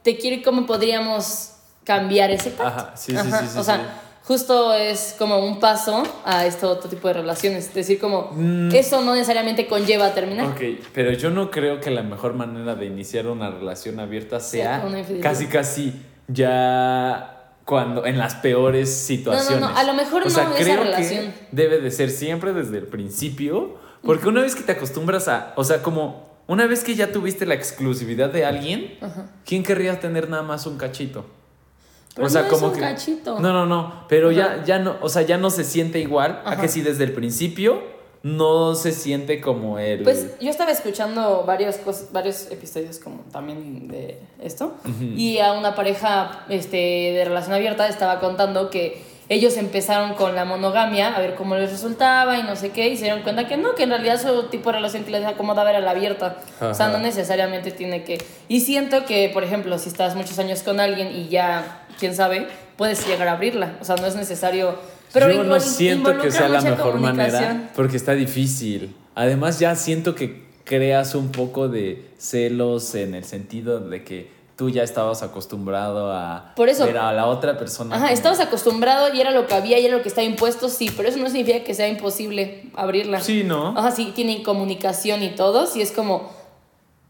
te quiero cómo podríamos cambiar ese pacto. Ajá, sí, sí, Ajá, sí, sí, O sea, sí. justo es como un paso a este otro tipo de relaciones. Es decir, como eso no necesariamente conlleva a terminar. Mm. Ok, pero yo no creo que la mejor manera de iniciar una relación abierta sea casi casi ya cuando en las peores situaciones. no, a lo mejor o sea, no esa creo relación. que debe de ser siempre desde el principio, porque una vez que te acostumbras a, o sea, como una vez que ya tuviste la exclusividad de alguien, ¿quién querría tener nada más un cachito? Pero no es un cachito. No, no, no, pero ya Ajá. ya no, o sea, ya no se siente igual a que si desde el principio no se siente como el Pues yo estaba escuchando varios, cos- varios episodios como también de esto y a una pareja este, de relación abierta estaba contando que ellos empezaron con la monogamia a ver cómo les resultaba y no sé qué y se dieron cuenta que no, que en realidad su tipo de relación que les acomodaba era la abierta. O sea, no necesariamente tiene que... Y siento que, por ejemplo, si estás muchos años con alguien y ya, quién sabe, puedes llegar a abrirla. O sea, no es necesario... Pero Yo no siento que sea la mejor manera porque está difícil. Además ya siento que creas un poco de celos en el sentido de que tú ya estabas acostumbrado a Por eso- ver a la otra persona. Ajá, como- estabas acostumbrado y era lo que había y era lo que estaba impuesto, sí, pero eso no significa que sea imposible abrirla. Sí, ¿no? Ajá, sí, tiene comunicación y todo, sí es como,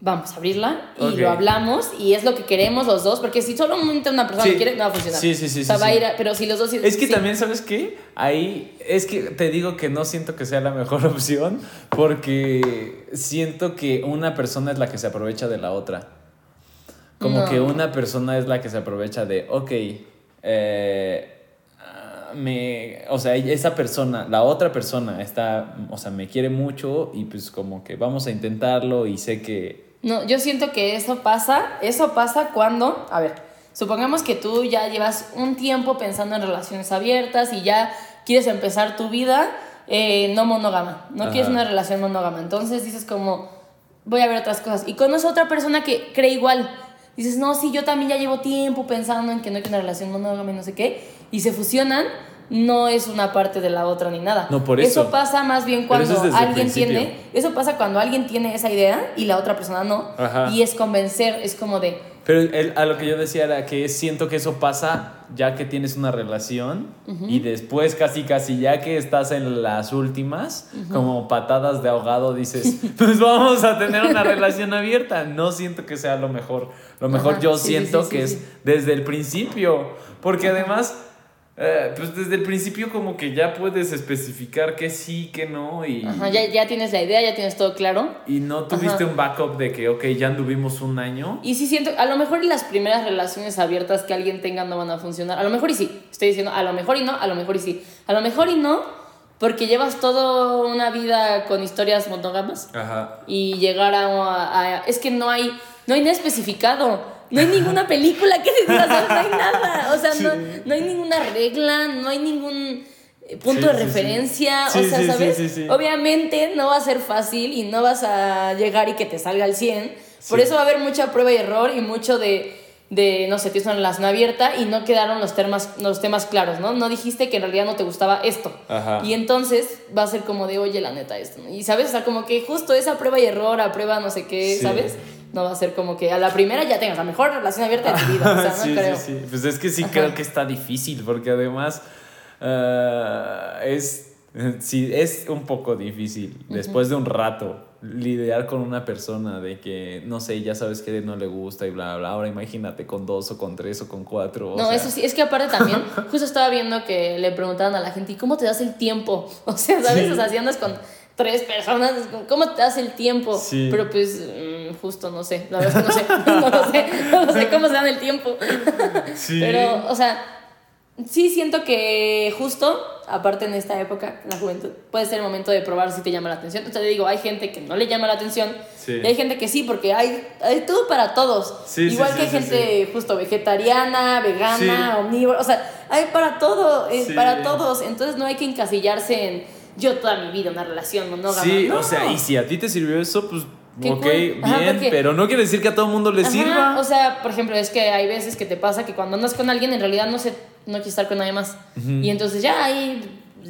vamos a abrirla y lo hablamos y es lo que queremos los dos, porque si solamente una persona Sí. lo quiere, no va a funcionar. Sí, sí, sí, O sea, sí, va a ir a- pero si los dos... Es que sí. también, ¿sabes qué? Ahí es que te digo que no siento que sea la mejor <laughs> opción porque siento que una persona es la que se aprovecha de la otra. Como No. que una persona es la que se aprovecha de, ok, eh, me, o sea, esa persona, la otra persona está, o sea, me quiere mucho y pues como que vamos a intentarlo y sé que... No, yo siento que eso pasa, eso pasa cuando, a ver, supongamos que tú ya llevas un tiempo pensando en relaciones abiertas y ya quieres empezar tu vida eh, no monógama, no Ajá. quieres una relación monógama, entonces dices como, voy a ver otras cosas y conoces a otra persona que cree igual, dices, no, sí, yo también ya llevo tiempo pensando en que no quiero una relación monógama y no sé qué, y se fusionan. No es una parte de la otra ni nada. No, por eso. pasa más bien eso cuando es alguien tiene eso pasa cuando alguien tiene esa idea y la otra persona no. Ajá. Y es convencer, es como de. Pero el- a lo que yo decía era que siento que eso pasa ya que tienes una relación y después casi casi ya que estás en las últimas, como patadas de ahogado dices, <laughs> <laughs> pues vamos a tener una relación abierta. No siento que sea lo mejor. Lo mejor Ajá, yo sí, siento sí, que es desde el principio, porque además... eh, pues desde el principio como que ya puedes especificar que sí, que no y, Ajá, ya, ya tienes la idea, ya tienes todo claro. y no tuviste Ajá. un backup de que, ok, ya anduvimos un año. Y sí siento, a lo mejor las primeras relaciones abiertas que alguien tenga no van a funcionar. A lo mejor y sí. Estoy diciendo, a lo mejor y no, a lo mejor y sí. A lo mejor y no, porque llevas toda una vida con historias monógamas Ajá. y llegar a, a- es que no hay no hay nada especificado no hay ninguna película que se diga o sea, no hay <laughs> nada o sea no, no hay ninguna regla no hay ningún eh, punto Sí, de sí, referencia o sea sabes sí, sí. obviamente no va a ser fácil y no vas a llegar y que te salga al 100 por eso va a haber mucha prueba y error y mucho de de, no sé, tienes una relación abierta y no quedaron los temas, los temas claros, ¿no? No dijiste que en realidad no te gustaba esto. Ajá. Y entonces va a ser como de, oye, la neta, esto. ¿no? Y sabes, o sea, como que justo esa prueba y error, a prueba no sé qué, Sí. ¿sabes? No va a ser como que a la primera ya tengas la mejor relación abierta de tu vida. O sea, <laughs> no sí, creo. sí, sí. Pues es que sí Ajá. creo que está difícil, porque además eh, es. sí, es un poco difícil después de un rato lidiar con una persona de que, no sé, ya sabes que no le gusta y bla, bla, Ahora imagínate con dos o con tres o con cuatro. no, eso sí, es que aparte también, <laughs> justo estaba viendo que le preguntaban a la gente, ¿y cómo te das el tiempo? <laughs> O sea, ¿sabes? O sea, si andas con tres personas, ¿cómo te das el tiempo? Sí. Pero pues, justo no sé, la verdad es que no sé, <laughs> no lo sé, no sé cómo se dan el tiempo. Sí. <laughs> Pero, o sea, sí siento que justo, aparte en esta época, la juventud, puede ser el momento de probar si te llama la atención. O sea, te digo, hay gente que no le llama la atención y hay gente que sí, porque hay, hay todo para todos. Igual que hay gente justo vegetariana, vegana, omnívora, o sea, hay para todo, es para todos. Entonces no hay que encasillarse en yo toda mi vida una relación monógama. Sí, o sea, y si a ti te sirvió eso, pues ok, bien, pero no quiere decir que a todo mundo le sirva. O sea, por ejemplo, es que hay veces que te pasa que cuando andas con alguien en realidad no se no quieres estar con nadie más. Y entonces ya hay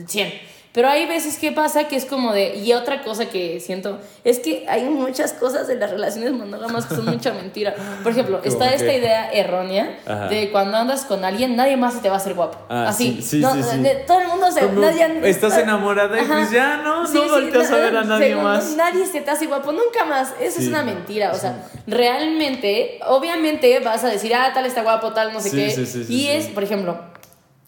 100. Pero hay veces que pasa que es como de... Y otra cosa que siento es que hay muchas cosas de las relaciones monógamas que son mucha mentira. Por ejemplo, <laughs> está esta idea errónea de cuando andas con alguien, nadie más se te va a hacer guapo. Ah, Así. Sí, no, todo el mundo se... nadie, estás enamorada y pues ya no, no volteas a ver a nadie más. Nadie se te hace guapo, nunca más. Eso es una mentira. O sea, realmente, obviamente vas a decir, ah, tal está guapo, tal, no sé qué. y es, por ejemplo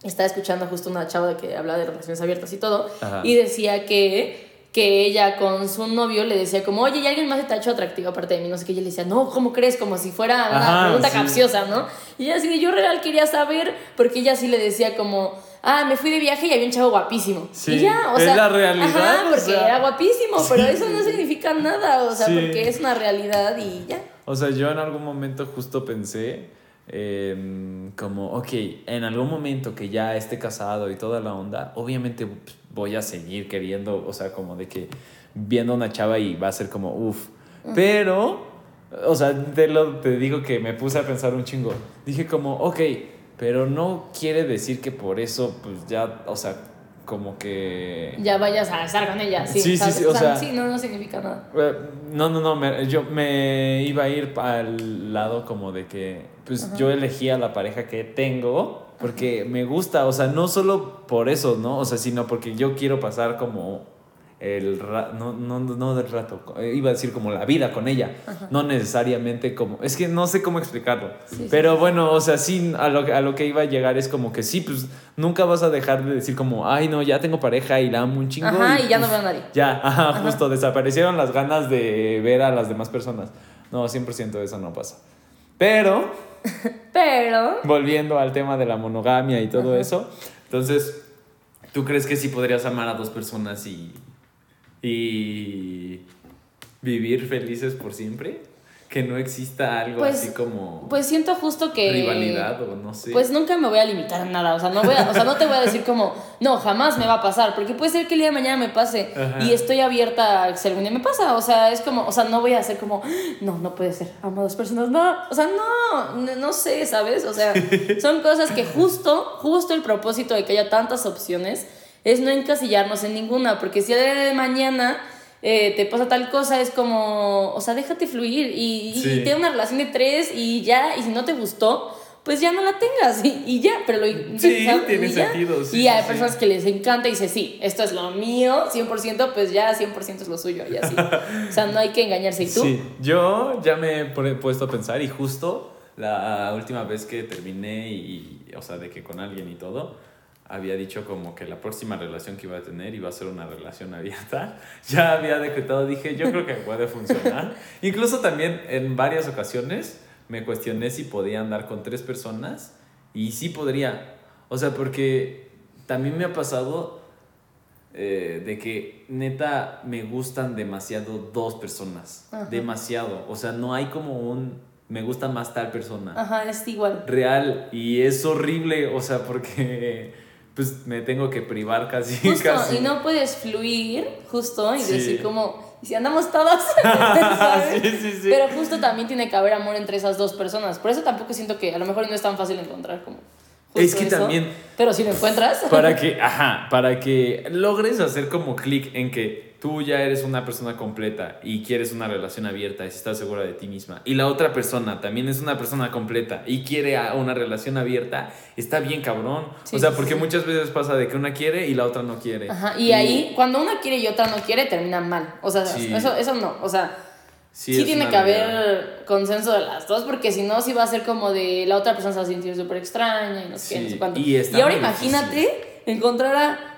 estaba escuchando justo una chava que hablaba de relaciones abiertas y todo, y decía que, que ella con su novio le decía como, oye, ¿y alguien más te ha hecho atractivo aparte de mí? No sé qué, y ella le decía, no, ¿cómo crees? Como si fuera una pregunta capciosa, ¿no? Y ella así, yo real quería saber, porque ella sí le decía como, ah, me fui de viaje y había un chavo guapísimo. Sí, y ya, o sea, es la realidad. Ajá, porque era guapísimo, pero eso no significa nada, o sea, porque es una realidad y ya. O sea, yo en algún momento justo pensé Em, como, ok, en algún momento que ya esté casado y toda la onda, obviamente pues, voy a seguir queriendo, o sea, como de que viendo a una chava y va a ser como, uff, pero, o sea, te, lo, te digo que me puse a pensar un chingo. Dije como, ok, pero no quiere decir que por eso, pues ya, o sea, como que... Ya vayas a estar con ella, sí. Sí, sí, o, sea, sí, no, no significa nada. Eh, no, no, no, yo me iba a ir al lado como de que, pues yo elegía la pareja que tengo porque me gusta, o sea, no solo por eso, ¿no? O sea, sino porque yo quiero pasar como el no, no, no del rato, eh, iba a decir como la vida con ella, no necesariamente como, es que no sé cómo explicarlo, pero bueno, o sea, sí, a lo, a lo que iba a llegar es como que sí, pues nunca vas a dejar de decir como, ay no, ya tengo pareja y la amo un chingo. Ajá, y, ya no veo a nadie. Ya, <laughs> ajá, justo, desaparecieron las ganas de ver a las demás personas. No, 100% eso no pasa. Pero... <laughs> pero... Volviendo al tema de la monogamia y todo eso, entonces, ¿tú crees que sí podrías amar a dos personas y y vivir felices por siempre. Que no exista algo pues, así como. Pues siento justo que. Rivalidad o no sé. Pues nunca me voy a limitar a nada. O sea, no, voy a, o sea, no te voy a decir como, no, jamás me va a pasar. Porque puede ser que el día de mañana me pase. Y estoy abierta a que si algún día me pasa. O sea, es como, o sea, no voy a hacer como, no, no puede ser. Amo a dos personas. No, o sea, no, no, no sé, ¿sabes? O sea, <laughs> son cosas que justo, justo el propósito de que haya tantas opciones es no encasillarnos en ninguna, porque si el día de mañana eh, te pasa tal cosa, es como, o sea, déjate fluir y, y, ten una relación de tres y ya, y si no te gustó, pues ya no la tengas y, ya, pero lo Sí, tiene sentido. y hay personas que les encanta y dice, sí, esto es lo mío, 100%, pues ya 100% es lo suyo y así. <laughs> o sea, no hay que engañarse. ¿Y tú? Sí, yo ya me he puesto a pensar y justo la última vez que terminé y, o sea, de que con alguien y todo, había dicho como que la próxima relación que iba a tener iba a ser una relación abierta. <laughs> Ya había decretado, dije, yo creo que puede funcionar. <laughs> Incluso también en varias ocasiones me cuestioné si podía andar con tres personas y sí podría. O sea, porque también me ha pasado eh, de que neta me gustan demasiado dos personas. Demasiado. O sea, no hay como un me gusta más tal persona. Ajá, es igual. Real. Y es horrible, o sea, porque pues me tengo que privar casi. Justo, y no puedes fluir, justo, y decir como, ¿y si andamos todos? <laughs> <laughs> sí, sí, sí. Pero justo también tiene que haber amor entre esas dos personas. Por eso tampoco siento que a lo mejor no es tan fácil encontrar como Es que también- Pero si lo encuentras. Para que, <laughs> ajá, para que logres hacer como clic en que tú ya eres una persona completa y quieres una relación abierta y estás segura de ti misma. Y la otra persona también es una persona completa y quiere a- una relación abierta, está bien cabrón. Sí, o sea, porque sí. muchas veces pasa de que una quiere y la otra no quiere. Ajá, y ahí, cuando una quiere y otra no quiere, termina mal. O sea, Sí. eso, eso no. O sea, Sí, sí, tiene que haber consenso de las dos, porque si no, sí va a ser como de la otra persona se va a sentir súper extraña y no sé qué, no Sí, sé cuánto. y ahora imagínate encontrar a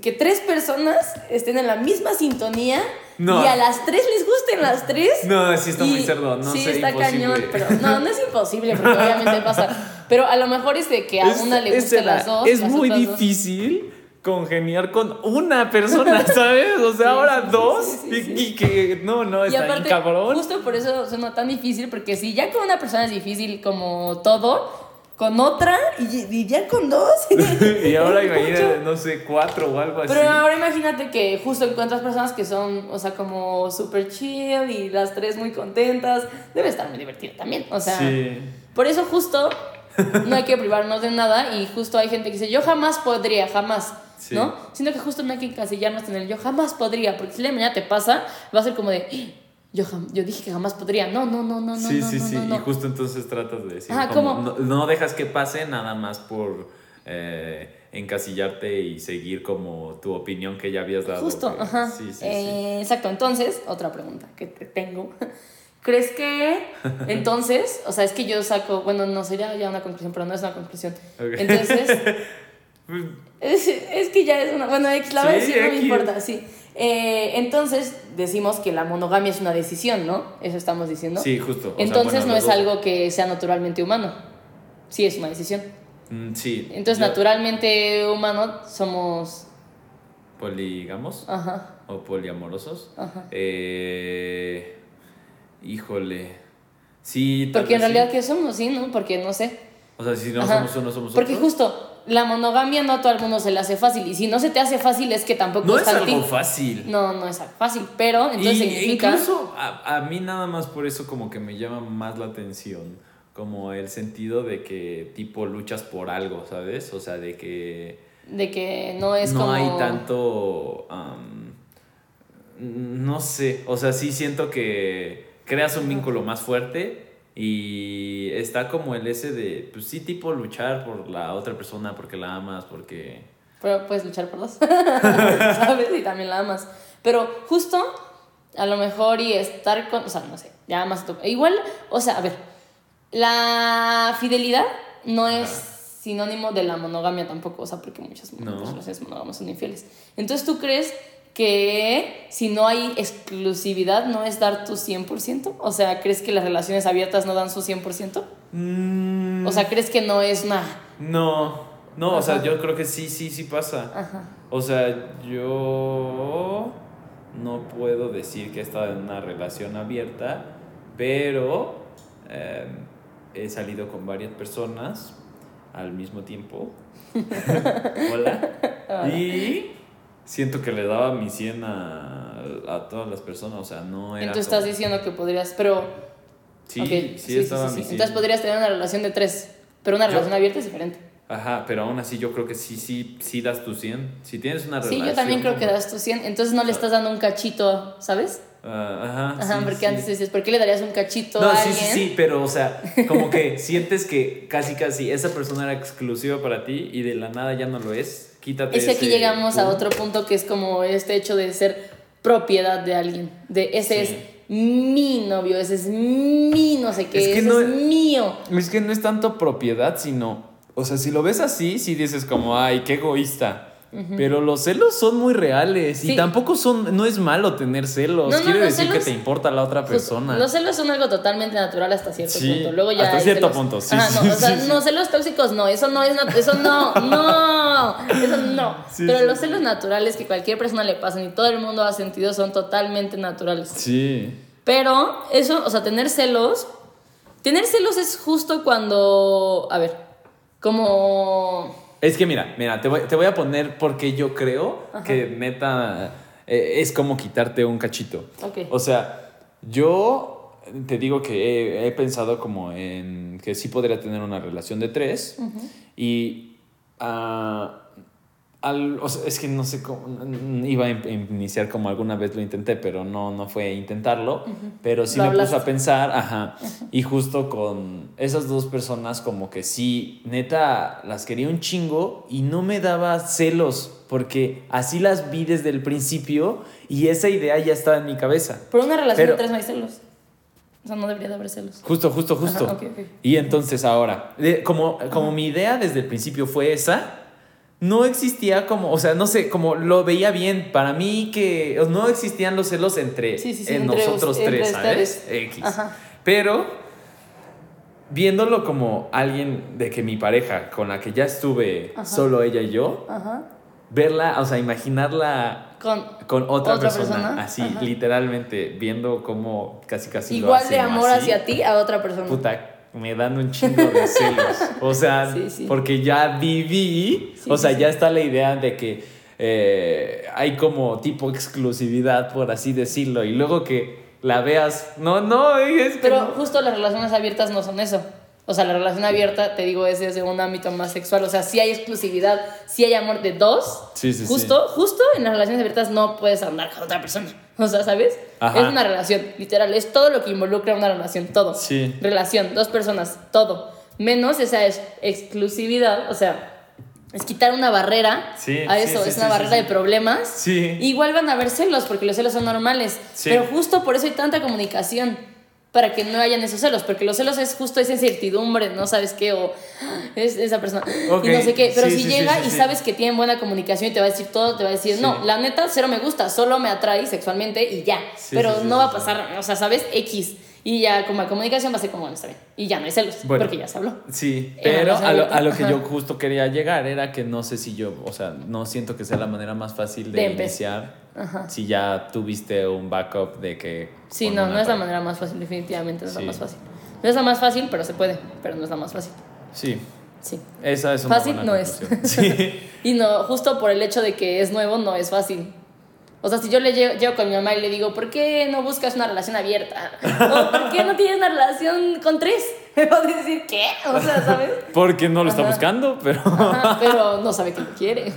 que tres personas estén en la misma sintonía No. y a las tres les gusten las tres. No, sí está muy Y- cerdo, no sí, sé, está imposible. cañón, pero no, no es imposible porque obviamente <laughs> pasa. Pero a lo mejor es de que a Es- una le gusten la- las dos. Es las muy otras dos. difícil congeniar con una persona, <laughs> ¿sabes? O sea, Sí, ahora sí, dos sí, y, y que no, no, Y está bien aparte, cabrón. justo por eso suena tan difícil, porque si ya con una persona es difícil como todo, con otra y, y ya con dos. <laughs> y ahora <laughs> imagínate, no sé, cuatro o algo así. Pero ahora imagínate que justo encuentras personas que son, o sea, como súper chill y las tres muy contentas. Debe estar muy divertido también. O sea, sí. por eso justo no hay que privarnos de nada y justo hay gente que dice, yo jamás podría, jamás. Sí. ¿No? Siento que justo no hay que encasillarnos en el yo jamás podría, porque si la mañana te pasa, va a ser como de, "Ah, yo, yo dije que jamás podría. No, no, no, no, no. sí, no, sí, no, sí. no, no. Y justo entonces tratas de decir, Ajá, como, ¿cómo? no, no dejas que pase nada más por eh, encasillarte y seguir como tu opinión que ya habías dado. Justo, que- ajá. Sí, sí, sí. Eh, Exacto, entonces, otra pregunta que te tengo. <laughs> ¿Crees que <laughs> entonces, o sea, es que yo saco, bueno, no sería ya una conclusión, pero no es una conclusión. Ok. Entonces, <laughs> es, es que ya es una, bueno, X, la voy a Sí, decir, no me importa, sí. Eh, entonces, decimos que la monogamia es una decisión, ¿no? Eso estamos diciendo. Sí, justo. o sea, Entonces bueno, no es dos. algo que sea naturalmente humano. Sí, es una decisión. Mm, sí. Entonces, yo- naturalmente humano somos... Polígamos. Ajá, o poliamorosos. ajá. Eh, híjole. Sí, Porque en vez sí. realidad, ¿qué somos? Sí, ¿no? Porque no sé. O sea, si no Ajá. somos uno, somos Porque otro. justo la monogamia no a todo el mundo se le hace fácil. Y si no se te hace fácil es que tampoco No es algo fácil. No, no es algo fácil. Pero entonces y significa. incluso a, a mí nada más por eso como que me llama más la atención. Como el sentido de que tipo luchas por algo, ¿sabes? O sea, de que De que no es no como. hay tanto... no sé, o sea, sí siento que creas un vínculo más fuerte y está como el ese de, pues sí, tipo luchar por la otra persona porque la amas, porque... Pero puedes luchar por dos. <laughs> ¿Sabes? Y también la amas. Pero justo, a lo mejor y estar con. O sea, no sé. Ya más. to- Igual, o sea, a ver. La fidelidad no es sinónimo de la monogamia tampoco. O sea, porque muchas No. relaciones monógamas son infieles. Entonces, ¿tú crees que si no hay exclusividad no es dar tu 100%? O sea, ¿crees que las relaciones abiertas no dan su 100%? Mm, O sea, ¿crees que no es una... no, no, o sea, yo creo que sí, sí, sí pasa. Ajá. O sea, yo no puedo decir que he estado en una relación abierta, pero eh, he salido con varias personas al mismo tiempo. <laughs> Hola. Y siento que le daba mi 100 a, a todas las personas, o sea, no era... Entonces estás diciendo que podrías, pero... Sí, ok, sí, estaba mi 100. Entonces podrías tener una relación de tres, pero una Yo- relación abierta es diferente. Ajá, pero aún así yo creo que sí, sí, sí das tu 100. Si tienes una Sí, relación... yo también creo que das tu 100, entonces no le estás dando un cachito, ¿sabes? Ah, ajá, Ajá, sí, porque sí. antes decías, ¿por qué le darías un cachito No, a sí, alguien? sí, sí, pero o sea, como que <laughs> sientes que casi, casi esa persona era exclusiva para ti y de la nada ya no lo es. Quítate. Es que aquí llegamos a otro punto que es como este hecho de ser propiedad de alguien. De ese Sí. es mi novio, ese es mi no sé qué, Es que ese no- es mío. Es que no es tanto propiedad, sino. O sea, si lo ves así, sí dices como, ay, qué egoísta. Pero los celos son muy reales Sí. y tampoco son, no es malo tener celos. No, Quiere decir celos- que te importa la otra persona. Los celos son algo totalmente natural hasta cierto Sí, punto. Luego ya hasta cierto celos- punto, sí, Ajá, sí, no, o sea, sí, sí. no, celos tóxicos no, eso no es eso no, <laughs> no, eso no. Pero los celos naturales que cualquier persona le pasan y todo el mundo ha sentido son totalmente naturales. Sí. Pero eso, o sea, tener celos, tener celos es justo cuando, a ver, como Es que mira, mira, te voy, te voy a poner porque yo creo que neta eh, es como quitarte un cachito. Ok. O sea, yo te digo que he, he pensado como en que sí podría tener una relación de tres y ah, al- o sea, es que no sé cómo, iba a in- iniciar como alguna vez lo intenté, pero no, no fue intentarlo, pero sí Lo me puso a pensar, ajá, y justo con esas dos personas como que sí, neta, las quería un chingo y no me daba celos, porque así las vi desde el principio y esa idea ya estaba en mi cabeza. Por una relación Pero- de tres no hay celos. O sea, no debería de haber celos. Justo, justo, justo. Ajá. Y entonces ahora, como, como mi idea desde el principio fue esa, no existía como, o sea, no sé, como lo veía bien. Para mí que no existían los celos entre, Sí, sí, sí, en entre nosotros entre tres, ¿sabes? X. Ajá. Pero viéndolo como alguien de que mi pareja, con la que ya estuve Ajá. solo ella y yo, Ajá. verla, o sea, imaginarla Con con otra, ¿Otra persona, persona? así, literalmente, viendo cómo casi casi lo igual hacen de amor así. hacia ti a otra persona. puta, me dan un chingo de celos. O sea, <laughs> Sí, sí. porque ya viví, Sí, o sea, ya está la idea de que eh, hay como tipo exclusividad, por así decirlo, y luego que la veas, no, no, es que Pero justo las relaciones abiertas no son eso. O sea, la relación abierta, te digo, es desde un ámbito más sexual. O sea, sí hay exclusividad, sí hay amor de dos. Sí, sí. justo, justo en las relaciones abiertas no puedes andar con otra persona. <laughs> O sea, ¿sabes? Ajá. Es una relación, literal. Es todo lo que involucra una relación, todo. Sí. Relación, dos personas, todo. Menos esa es exclusividad, o sea, es quitar una barrera Sí, a eso, sí, es una barrera de problemas. Sí. Igual van a haber celos, porque los celos son normales. Sí. Pero justo por eso hay tanta comunicación, para que no hayan esos celos, porque los celos es justo esa incertidumbre, no sabes qué, o "Ah, es esa persona, y no sé qué. Pero sí, si sí, llega sí, y sabes que tienen buena comunicación y te va a decir todo, te va a decir, no, la neta, cero me gusta, solo me atrae sexualmente y ya. Pero no va a pasar, o sea, ¿sabes? X. Y ya como la comunicación va a ser como, bueno, está bien. Y ya no hay celos, Bueno. porque ya se habló. Sí, pero a lo, a lo que ajá. yo justo quería llegar era que no sé si yo, o sea, no siento que sea la manera más fácil de, iniciar si ya tuviste un backup de que... Sí, no, no es la manera más fácil, definitivamente no es Sí. la más fácil. No es la más fácil, pero se puede, pero no es la más fácil. Sí, Sí. esa es una Fácil buena no es. <laughs> Sí. <laughs> Y no, justo por el hecho de que es nuevo, no es fácil. O sea, si yo le llego, llego con mi mamá y le digo, ¿por qué no buscas una relación abierta? O ¿por qué no tienes una relación con tres? <laughs> Me va a decir, ¿qué? O sea, ¿sabes? Porque no lo está buscando, pero... Ajá, <laughs> pero no sabe que lo quiere.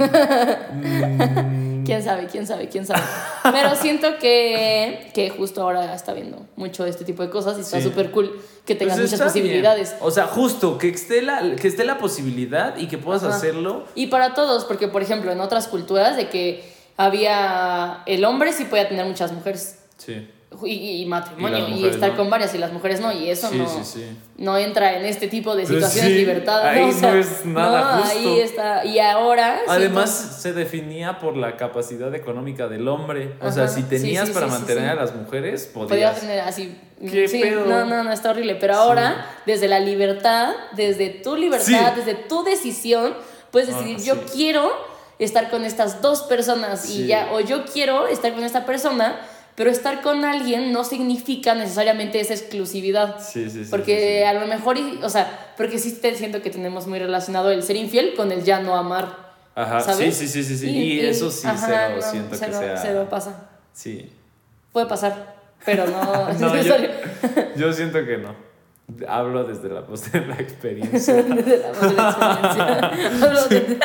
Mm. <laughs> ¿Quién sabe? ¿Quién sabe? ¿Quién sabe? Pero siento que, que justo ahora está viendo mucho este tipo de cosas y está Sí. súper cool que tengas Pues muchas bien. posibilidades. O sea, justo, que esté la, que esté la posibilidad y que puedas Ajá. hacerlo. Y para todos, porque por ejemplo en otras culturas de que había el hombre sí podía tener muchas mujeres Sí. y, y matrimonio Y estar no. con varias y las mujeres no y eso Sí, no, sí, no entra en este tipo de Pues situaciones sí, de libertad ahí ¿no? O sea, no es nada no, justo. ahí está y ahora Además, siento- se definía por la capacidad económica del hombre. O sea, si tenías para mantener a las mujeres, podía podías. tener así ¿Qué sí, pedo? no no no está horrible pero ahora desde la libertad desde tu libertad desde tu decisión puedes Ah, decidir yo quiero estar con estas dos personas Sí. y ya o yo quiero estar con esta persona pero estar con alguien no significa necesariamente esa exclusividad Sí, sí, sí. porque sí, sí. a lo mejor o sea porque sí te siento que tenemos muy relacionado el ser infiel con el ya no amar Ajá, ¿sabes? sí, sí, sí, sí, sí. Y, eso sí, ajá, cero no, siento cero- que sea. cero pasa Sí. puede pasar pero no, <laughs> <laughs> <laughs> yo, siento que no. Hablo desde la, pues, de la experiencia. Desde la voz de la experiencia. Hablo de-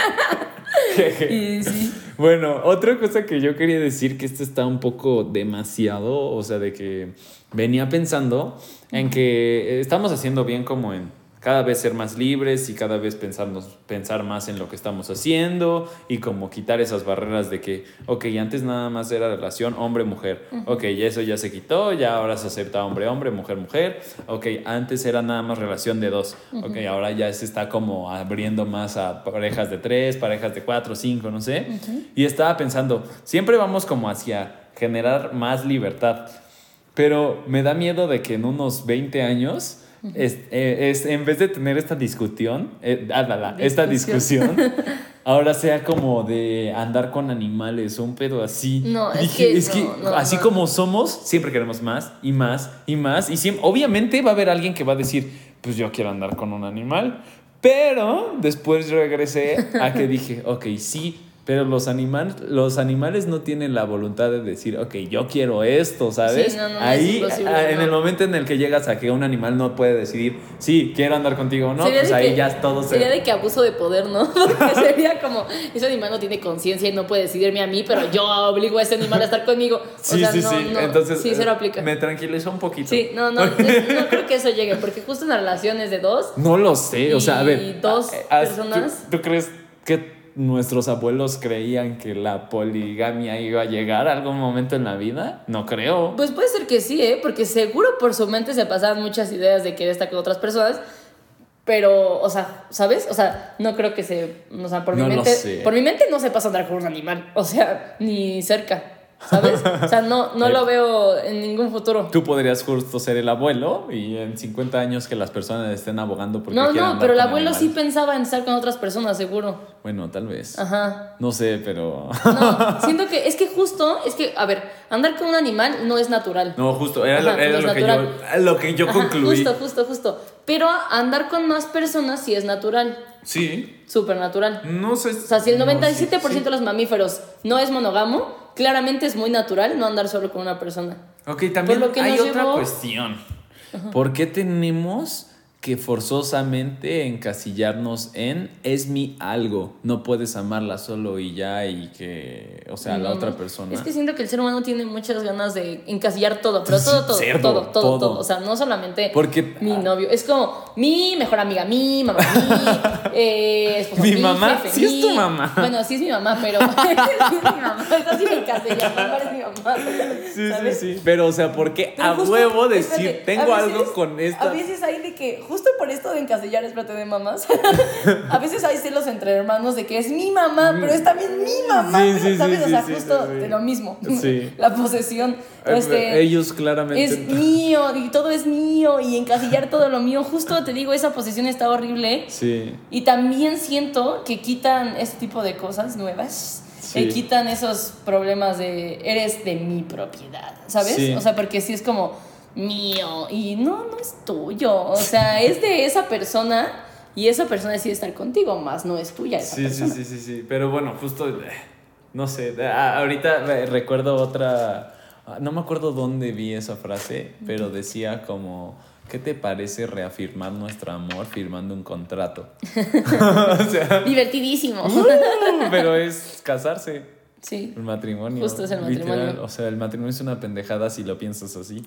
<laughs> y <laughs> sí. Bueno, otra cosa que yo quería decir que esto está un poco demasiado, o sea, de que venía pensando en que estamos haciendo bien como en cada vez ser más libres y cada vez pensarnos, pensar más en lo que estamos haciendo y como quitar esas barreras de que, ok, antes nada más era relación hombre-mujer, ok, eso ya se quitó, ya ahora se acepta hombre-hombre, mujer-mujer, ok, antes era nada más relación de dos, ok, ahora ya se está como abriendo más a parejas de tres, parejas de cuatro, cinco, no sé, y estaba pensando, siempre vamos como hacia generar más libertad, pero me da miedo de que en unos 20 años, es, eh, es- en vez de tener esta discusión, eh, álala, esta Discusión. discusión, <laughs> ahora sea como de andar con animales, un pedo así. No, es Dije, que es que no, no, así no. como somos, siempre queremos más y más y más. Y siempre, obviamente va a haber alguien que va a decir, pues yo quiero andar con un animal. Pero después regresé a que dije, ok, sí, Pero los, animal, los animales no tienen la voluntad de decir, ok, yo quiero esto, ¿sabes? Sí, no, no, ahí, es ah, en el momento en el que llegas a que un animal no puede decidir, sí, quiero andar contigo o no, Sería pues ahí que- ya todo se... Sería de que abuso de poder, ¿no? <laughs> Porque sería como, ese animal no tiene conciencia y no puede decidirme a mí, pero yo obligo a ese animal a estar conmigo. O Sí, sea, sí, no, sí. Entonces, sí, se lo aplica. me tranquilizó un poquito. Sí, no, <laughs> no, no, creo que eso llegue, porque justo en las relaciones de dos, No lo sé, o sea, a ver. Y dos personas. ¿tú, tú crees que nuestros abuelos creían que la poligamia iba a llegar a algún momento en la vida? No creo. Pues puede ser que sí, ¿eh? Porque seguro por su mente se pasaban muchas ideas de querer estar con otras personas. Pero, o sea, ¿sabes? O sea, no creo que se. O sea, por mi No lo mente. Por mi mente no se pasa a andar con un animal. O sea, ni cerca. ¿Sabes? O sea, no, no Eh. lo veo en ningún futuro. Tú podrías justo ser el abuelo y en 50 años que las personas estén abogando porque No, no, pero el abuelo sí animales. pensaba en estar con otras personas, seguro. Bueno, tal vez. Ajá. No sé, pero. No, <laughs> siento que es que justo, es que, a ver, andar con un animal no es natural. No, justo, era, lo, Ajá, era no lo, que yo, lo que yo Ajá, concluí. Justo, justo, justo. Pero andar con más personas sí es natural. Sí. Súper natural. No sé. O sea, si el no, 97% sí, sí. de los mamíferos no es monógamo, claramente es muy natural no andar solo con una persona. Ok, también Por lo que hay otra llevó- cuestión. ¿Por qué tenemos que forzosamente encasillarnos en es mi algo? No puedes amarla solo y ya y que, o sea, la otra persona. Es que siento que el ser humano tiene muchas ganas de encasillar todo, pero todo, todo, cerdo, todo, todo, todo. todo. O sea, no solamente Porque- mi novio. Es como mi mejor amiga, mi mamá, mi eh, esposo, <laughs> Mi mamá, jefe, sí es tu mi- mamá. Bueno, sí es mi mamá, pero <laughs> sí es mi mamá. Eso sí me encasilla, mamá es mi mamá. Sí, ¿sabes? sí, sí. Pero, o sea, ¿por qué Pero a justo, huevo decir, espérate, tengo algo veces- con esta? A veces hay de que, justo por esto de encasillar, espérate, de mamás, <laughs> a veces hay celos entre hermanos de que es mi mamá, pero es también mi mamá, Sí, sí, sí, ¿sabes? o sí, sea, sí, justo sí, sí. de lo mismo. Sí. <laughs> La posesión. Eh, Este, Ellos claramente. es mío y todo es mío y encasillar todo lo mío. Justo te digo, esa posesión está horrible. Sí. Y también siento que quitan este tipo de cosas nuevas. Sí. eh, quitan esos problemas de eres de mi propiedad, ¿sabes? Sí. O sea, porque sí es como mío y no, no es tuyo. O sea, es de esa persona y esa persona decide estar contigo, más no es tuya esa Sí, sí, persona. sí, sí, sí. Pero bueno, justo, eh, no sé, ahorita recuerdo otra, ah, no me acuerdo dónde vi esa frase, pero decía como, ¿qué te parece reafirmar nuestro amor firmando un contrato? <laughs> o sea, Divertidísimo. uh, pero es <laughs> casarse, sí. el matrimonio. Justo es el literal. matrimonio. O sea, el matrimonio es una pendejada si lo piensas así.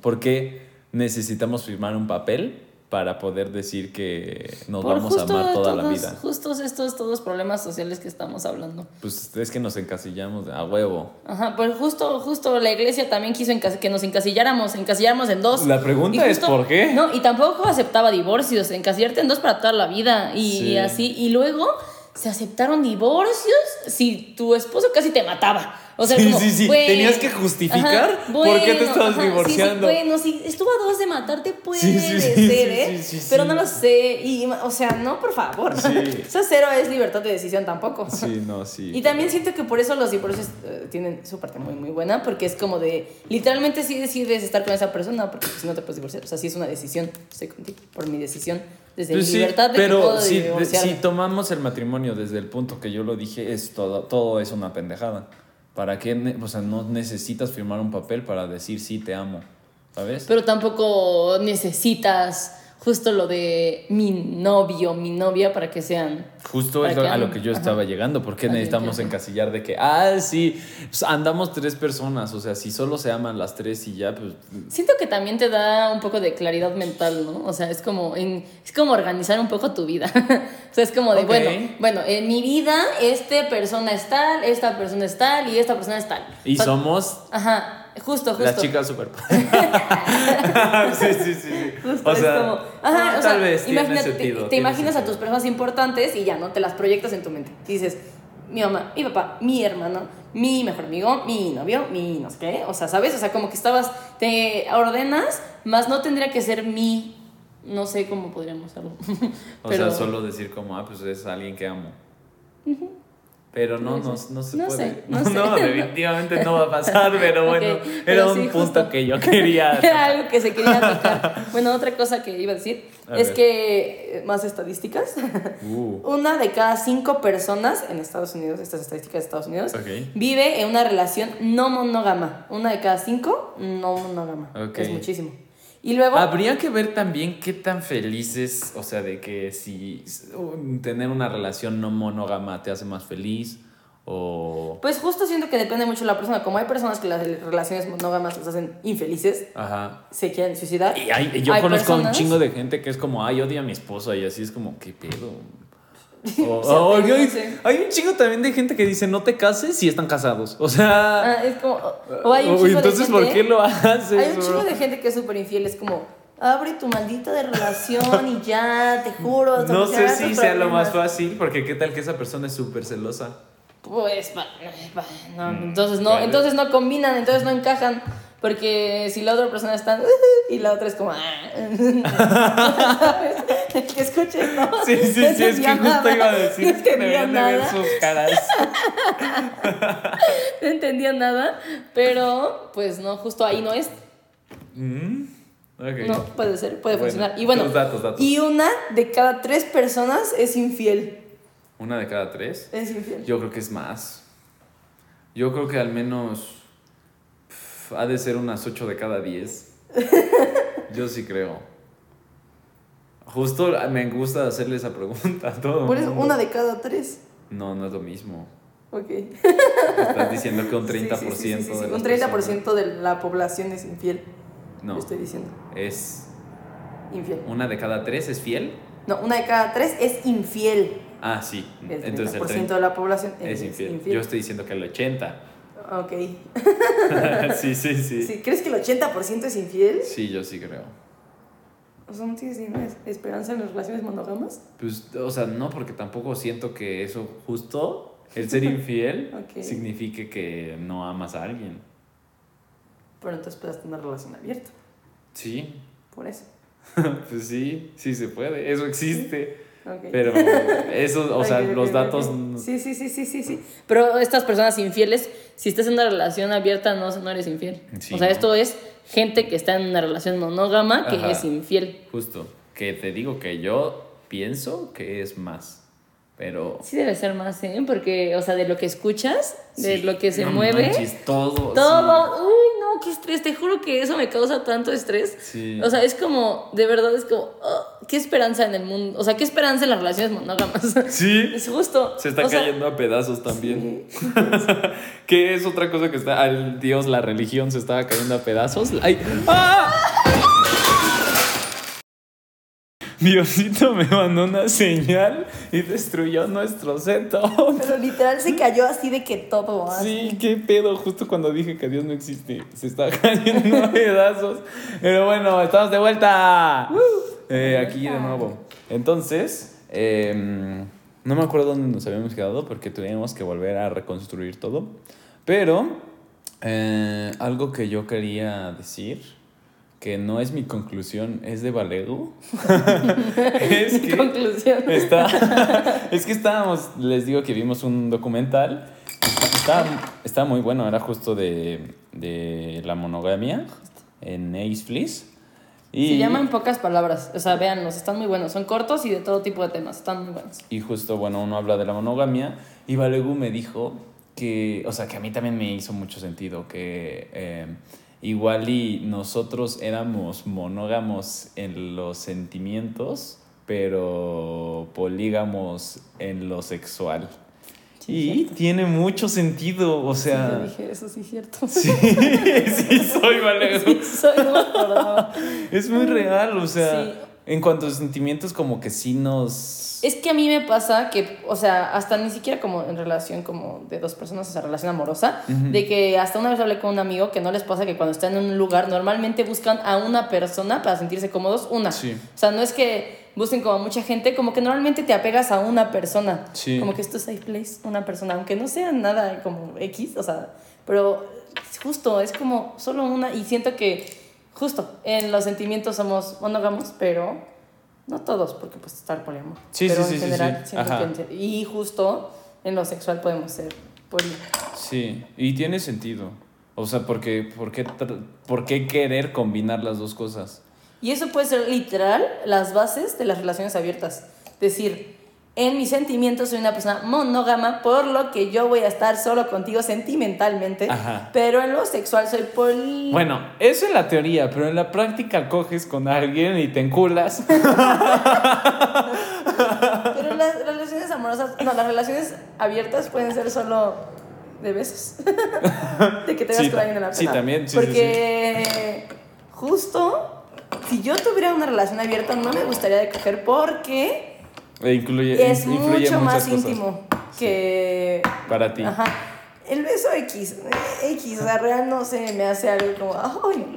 ¿Por qué necesitamos firmar un papel? Para poder decir que nos Por vamos a amar toda la vida. Justos estos todos problemas sociales que estamos hablando. Pues es que nos encasillamos a huevo. Ajá, pues justo, justo la iglesia también quiso que nos encasilláramos, encasilláramos en dos. La pregunta es, ¿por qué? No, y tampoco aceptaba divorcios, encasillarte en dos para toda la vida y, Sí. y así. Y luego se aceptaron divorcios si tu esposo casi te mataba. O sea, Sí, como, sí, sí, bueno, tenías que justificar ajá, por qué te estabas ajá, sí, sí, divorciando. bueno, si estuvo a dos de matarte, puede ser, sí, ¿eh? Pero no lo sé. Y, o sea, no, por favor. Sí. <laughs> Eso cero es libertad de decisión tampoco. Sí, no, sí. Y también siento que por eso los divorcios eh, tienen su parte muy, muy buena, porque es como de, literalmente sí decides estar con esa persona, porque si no te puedes divorciar. O sea, sí es una decisión, estoy contigo, por mi decisión, desde Pues mi sí, libertad de que pero puedo si, si tomamos el matrimonio desde el punto que yo lo dije, es todo, todo es una pendejada. ¿Para qué? O sea, no necesitas firmar un papel para decir sí te amo, ¿sabes? Pero tampoco necesitas justo lo de mi novio, mi novia, para que sean... Justo es lo- a lo que yo ajá. estaba llegando. ¿Por qué Alguien necesitamos encasillar de que, ah, sí, pues andamos tres personas? O sea, si solo se aman las tres y ya, pues Siento que también te da un poco de claridad mental, ¿no? O sea, es como, en, es como organizar un poco tu vida. <laughs> o sea, es como de, bueno, bueno, en mi vida, esta persona es tal, esta persona es tal y esta persona es tal. Y O sea, somos Ajá, justo, justo. las chicas super. <laughs> <laughs> sí, sí, sí. sí. Justo, o sea, es como, ajá, ah, o sea, tal vez tiene imagínate, te- sentido, te, tiene imaginas a tus personas importantes y ya, ¿no? Te las proyectas en tu mente. Y dices, mi mamá, mi papá, mi hermano, mi mejor amigo, mi novio, mi no sé qué. O sea, ¿sabes? O sea, como que estabas, te ordenas, más no tendría que ser mi, no sé cómo podríamos hacerlo. <laughs> O Pero, sea, solo decir como, ah, pues es alguien que amo. Pero no, no, no se No puede. sé, <laughs> no sé. no, definitivamente no va a pasar, pero <laughs> bueno, era pero un sí, punto justo. que yo quería. <laughs> Era algo que se quería tocar. Bueno, otra cosa que iba a decir A es ver. que, eh, más estadísticas, Uh, una de cada cinco personas en Estados Unidos, estas estadísticas de Estados Unidos, vive en una relación no monógama. Una de cada cinco no monógama. Ok. Es muchísimo. Y luego... Habría que ver también qué tan felices, o sea, de que si tener una relación no monógama te hace más feliz o... Pues justo siento que depende mucho de la persona. Como hay personas que las relaciones monógamas los hacen infelices, Ajá. se quieren suicidar. Y hay- yo Hay conozco a un personas- chingo de gente que es como, ay, odia a mi esposa y así es como, ¿qué pedo? O, <laughs> O sea, hay, sé. hay un chingo también de gente que dice, no te cases si están casados. O sea... Ah, es como... O, hay un chingo de entonces, ¿por gente- qué lo haces? Hay un chingo de gente que es súper infiel, es como, abre tu maldita de relación y ya, te juro. No sé si tus sea lo más problemas". fácil, porque qué tal que esa persona es súper celosa. Pues, no, Mm, entonces no, entonces no combinan, entonces no encajan. Porque si la otra persona está y la otra es como, ah. <laughs> <laughs> que escuches, ¿no? Sí, sí, No sí, <laughs> es que entendía justo nada, iba a decir no que de ver nada. sus caras. No entendía nada, pero pues no, justo ahí no es. Mm. No, puede ser, puede Bueno, funcionar. Y bueno, tus datos, datos. y una de cada tres personas es infiel. ¿Una de cada tres? Es infiel. Yo creo que es más. Yo creo que al menos ha de ser unas 8 de cada 10. <laughs> Yo sí creo. Justo me gusta hacerle esa pregunta a todo. Por eso, una de cada tres. No, no es lo mismo. Ok. Estás diciendo que un <laughs> 30% Sí, sí, sí, de Un 30% personas- de la población es infiel. No, Lo estoy diciendo. es Infiel. una de cada tres es fiel. No, una de cada tres es infiel. Ah, sí. El 30% Entonces el 30 de la población es infiel. Yo estoy diciendo que el 80. Ok. <laughs> sí, sí, sí, Sí, ¿Crees que el 80% es infiel? Sí, yo sí creo. O sea, ¿no tienes ninguna esperanza en las relaciones monógamas? Pues, o sea, no, porque tampoco siento que eso justo, el ser infiel, <laughs> Ok. signifique que no amas a alguien. Pero entonces puedes tener una relación abierta. Sí, Por eso. <laughs> pues sí, sí se puede, eso existe. Ok. Pero eso, o sea, Ok, ok, los datos... Sí, sí, sí, sí, sí, sí. Pero estas personas infieles, si estás en una relación abierta, no, no eres infiel. Sí, o sea, ¿no? esto es gente que está en una relación monógama que Ajá. es infiel. Justo, que te digo que yo pienso que es más, pero... Sí debe ser más, ¿eh? Porque, o sea, de lo que escuchas, de Sí, lo que se no mueve, manches, todo. todo. Uy, qué estrés. Te juro que eso me causa tanto estrés. Sí. O sea, es como, de verdad, es como, oh, qué esperanza en el mundo. O sea, qué esperanza en las relaciones monógamas. <laughs> Sí. Es justo. Se está O sea, cayendo a pedazos también. sí. <laughs> que es otra cosa que está. Al Dios, la religión se estaba cayendo a pedazos. ¡Ay! ¡Ah! Diosito me mandó una señal y destruyó nuestro setup. Pero literal se cayó así de que todo. así. Sí, qué pedo. Justo cuando dije que Dios no existe, se está cayendo <laughs> a pedazos. Pero bueno, estamos de vuelta. Eh, aquí de nuevo. Entonces, em, no me acuerdo dónde nos habíamos quedado porque tuvimos que volver a reconstruir todo. Pero eh, algo que yo quería decir, que no es mi conclusión, es de Valego. <laughs> es que Conclusión. está, <laughs> es que estábamos, les digo que vimos un documental. Estaba, estaba muy bueno, era justo de, de la monogamia en Ace Fleece. Y, Se llama en pocas palabras. O sea, véanlos, están muy buenos. Son cortos y de todo tipo de temas. Están muy buenos. Y justo, bueno, uno habla de la monogamia y Valegu me dijo que, o sea, que a mí también me hizo mucho sentido, que eh, igual y nosotros éramos monógamos en los sentimientos, pero polígamos en lo sexual. y tiene mucho sentido, o Sí, sea... yo dije, eso sí es cierto. <laughs> Sí, sí soy <laughs> Valegu. Sí, soy, no acordaba. <laughs> Es muy real, o sea, Sí. En cuanto a sentimientos como que sí nos... Es que a mí me pasa que, o sea, hasta ni siquiera como en relación como de dos personas, o sea, relación amorosa, de que hasta una vez hablé con un amigo que no les pasa que cuando están en un lugar normalmente buscan a una persona para sentirse cómodos, una. Sí. O sea, no es que busquen como a mucha gente, como que normalmente te apegas a una persona. Sí. Como que esto es safe place, una persona, aunque no sea nada como X, o sea, pero justo, es como solo una y siento que justo en los sentimientos somos monógamos, pero no todos, porque pues está el poliamor. Sí, pero sí, en sí, sí, general sí. que en- y justo en lo sexual podemos ser poli. Sí, y tiene sentido. O sea, porque, ¿por, qué, ¿por qué querer combinar las dos cosas? Y eso puede ser literal las bases de las relaciones abiertas. Decir, en mis sentimientos soy una persona monógama, por lo que yo voy a estar solo contigo sentimentalmente, Ajá. pero en lo sexual soy poli. Bueno, eso en la teoría, pero en la práctica coges con alguien y te enculas. <laughs> Pero las relaciones amorosas, no, las relaciones abiertas pueden ser solo de besos. <laughs> de que te veas Sí, con alguien en la sí, también, sí, sí, Porque justo, si yo tuviera una relación abierta, no me gustaría de coger porque E incluye, es influye mucho más cosas íntimo que... Para ti. Ajá. El beso X, eh, X, o sea, real no sé, me hace algo como, ay,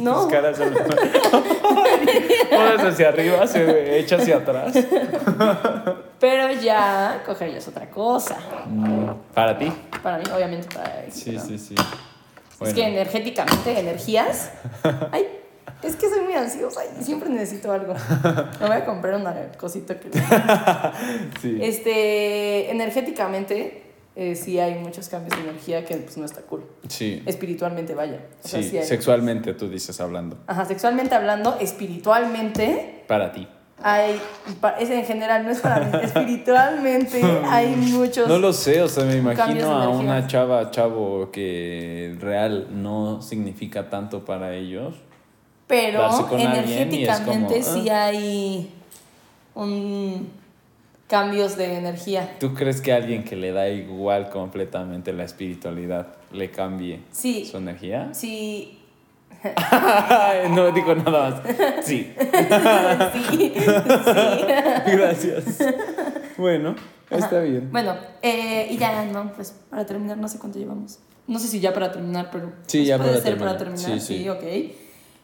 no. <laughs> Tus caras son- <laughs> Pones hacia arriba, se echa hacia atrás. <laughs> Pero ya coger ya es otra cosa. Mm, Para ti. Para mí, obviamente, para Sí, sí, sí. Es que energéticamente, energías. Ay, es que soy muy ansiosa y siempre necesito algo. <laughs> Me voy a comprar una cosita que. <laughs> sí. Este, energéticamente, eh, sí hay muchos cambios de energía que pues, no está cool. Sí, Espiritualmente, vaya. O sea, sí, sexualmente tú dices hablando. Ajá, sexualmente hablando, espiritualmente, Para ti. hay. Es en general, no es para mí. Espiritualmente <laughs> hay muchos. No lo sé, o sea, me imagino a una chava, chavo que real no significa tanto para ellos. Pero es como, energéticamente sí ah. hay un cambios de energía. ¿Tú crees que alguien que le da igual completamente la espiritualidad le cambie Sí. su energía? Sí. <laughs> no digo nada más. Sí. sí. <laughs> sí. Gracias. Bueno, está bien. Bueno, eh, y ya, no, pues para terminar, no sé cuánto llevamos. No sé si ya para terminar, pero. Sí, pues, ya puede para ser terminar. para terminar. Sí, Sí, sí. ok.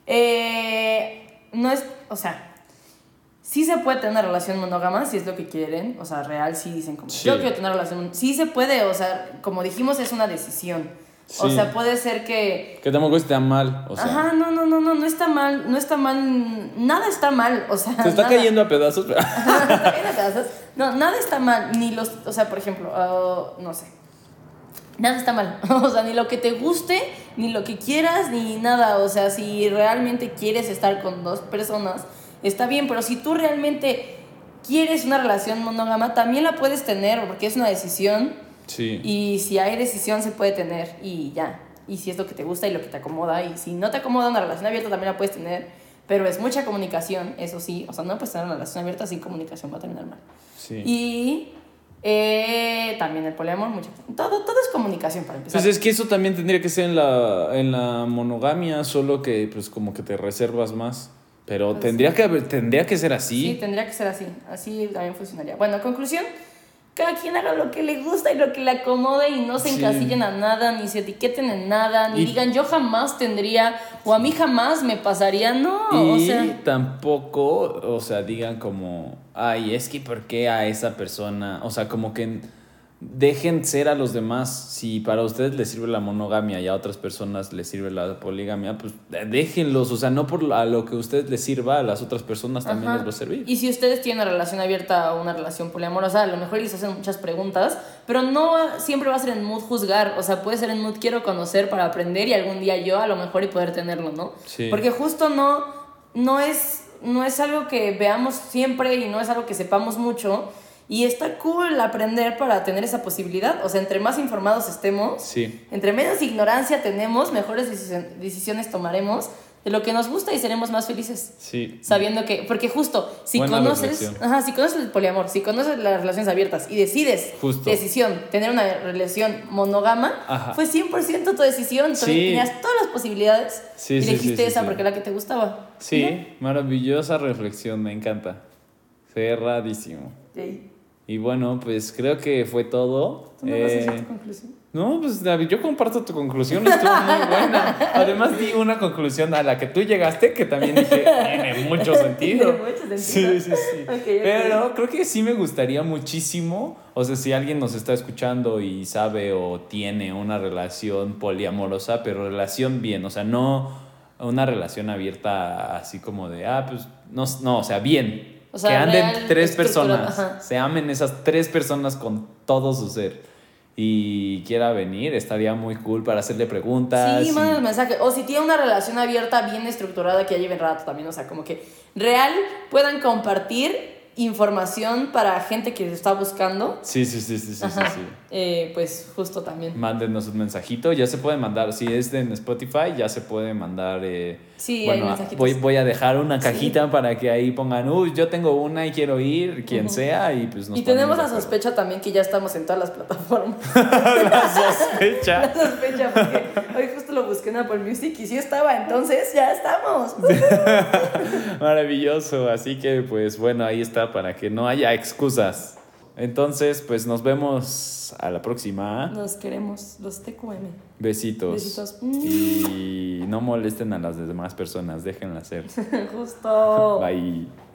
Eh, no es. O sea. Sí se puede tener una relación monógama si es lo que quieren, o sea, real, sí dicen como, Sí. yo quiero tener una relación, sí se puede, o sea, como dijimos, es una decisión. O sea, puede ser que Que tampoco esté mal, o sea. Ajá, no, no, no, no, no está mal, no está mal, nada está mal, o sea. Se está nada. cayendo a pedazos. pero- <laughs> Está cayendo a pedazos. No, nada está mal, ni los, o sea, por ejemplo, ah, no sé. Nada está mal, <laughs> o sea, ni lo que te guste, ni lo que quieras, ni nada, o sea, si realmente quieres estar con dos personas, está bien, pero si tú realmente quieres una relación monógama, también la puedes tener, porque es una decisión. Sí. Y si hay decisión se puede tener y ya. Y si es lo que te gusta y lo que te acomoda. Y si no te acomoda una relación abierta también la puedes tener. Pero es mucha comunicación, eso sí. O sea, no puedes tener una relación abierta sin comunicación, va a terminar mal. sí. Y eh, también el poliamor, mucho. Todo, todo es comunicación para empezar. Pues es que eso también tendría que ser en la, en la monogamia, solo que pues como que te reservas más. Pero Pues tendría, que tendría que ser así. Sí, tendría que ser así. Así también funcionaría. Bueno, conclusión. Cada quien haga lo que le gusta y lo que le acomode y no se Sí. encasillen a nada, ni se etiqueten en nada, ni Y- digan yo jamás tendría o a mí jamás me pasaría. No, o y sea. tampoco, o sea, digan como, ay, es que ¿por qué a esa persona? O sea, como que dejen ser a los demás. Si para ustedes les sirve la monogamia y a otras personas les sirve la poligamia, pues déjenlos. O sea, no por a lo que a ustedes les sirva, a las otras personas también Ajá. les va a servir. Y si ustedes tienen una relación abierta o una relación poliamorosa, a lo mejor les hacen muchas preguntas, pero no siempre va a ser en mood juzgar, o sea, puede ser en mood quiero conocer para aprender y algún día yo a lo mejor y poder tenerlo, ¿no? Sí. Porque justo no, no, es, no es algo que veamos siempre y no es algo que sepamos mucho. Y está cool aprender para tener esa posibilidad. O sea, entre más informados estemos, Sí. entre menos ignorancia tenemos, mejores decisiones tomaremos de lo que nos gusta y seremos más felices. Sí. Sabiendo que, porque justo, si Buena conoces, ajá, si conoces el poliamor, si conoces las relaciones abiertas y decides, Justo. decisión, tener una relación monógama, Ajá. fue 100% tu decisión. Sí. Tenías todas las posibilidades Sí, y elegiste esa porque era la que te gustaba. Sí, maravillosa reflexión, me encanta. Cerradísimo. Sí. Y bueno, pues creo que fue todo. ¿Tú no vas a Eh, tu conclusión? no, pues David, yo comparto tu conclusión, estuvo muy <laughs> buena. Además di una conclusión a la que tú llegaste que también dije, tiene <laughs> mucho sentido. Tiene mucho sentido. Sí, sí, sí. Pero creo que sí me gustaría muchísimo, o sea, si alguien nos está escuchando y sabe o tiene una relación poliamorosa, pero relación bien, o sea, no una relación abierta así como de, ah, pues, no, no o sea, bien. O sea, que anden tres personas, ajá. se amen esas tres personas con todo su ser y quiera venir, estaría muy cool para hacerle preguntas. Sí, y- manden el mensaje. O si tiene una relación abierta, bien estructurada, que ya lleven rato también. O sea, como que real puedan compartir información para gente que está buscando. Sí, sí, sí, sí, sí, sí, Ajá. sí. Eh, pues justo también. Mándenos un mensajito, ya se puede mandar, si es en Spotify, ya se puede mandar... eh, Sí, bueno, voy, voy a dejar una cajita para que ahí pongan, uy, yo tengo una y quiero ir, quien sea, y pues nos y tenemos la sospecha también que ya estamos en todas las plataformas. <laughs> la sospecha. La sospecha, porque hoy justo lo busqué en Apple Music y sí estaba, entonces ya estamos. <laughs> Maravilloso, así que pues bueno, ahí está para que no haya excusas. Entonces, pues nos vemos a la próxima. Nos queremos, los TQM. Besitos. Besitos. Y no molesten a las demás personas, déjenlas ser. <laughs> Justo. Bye.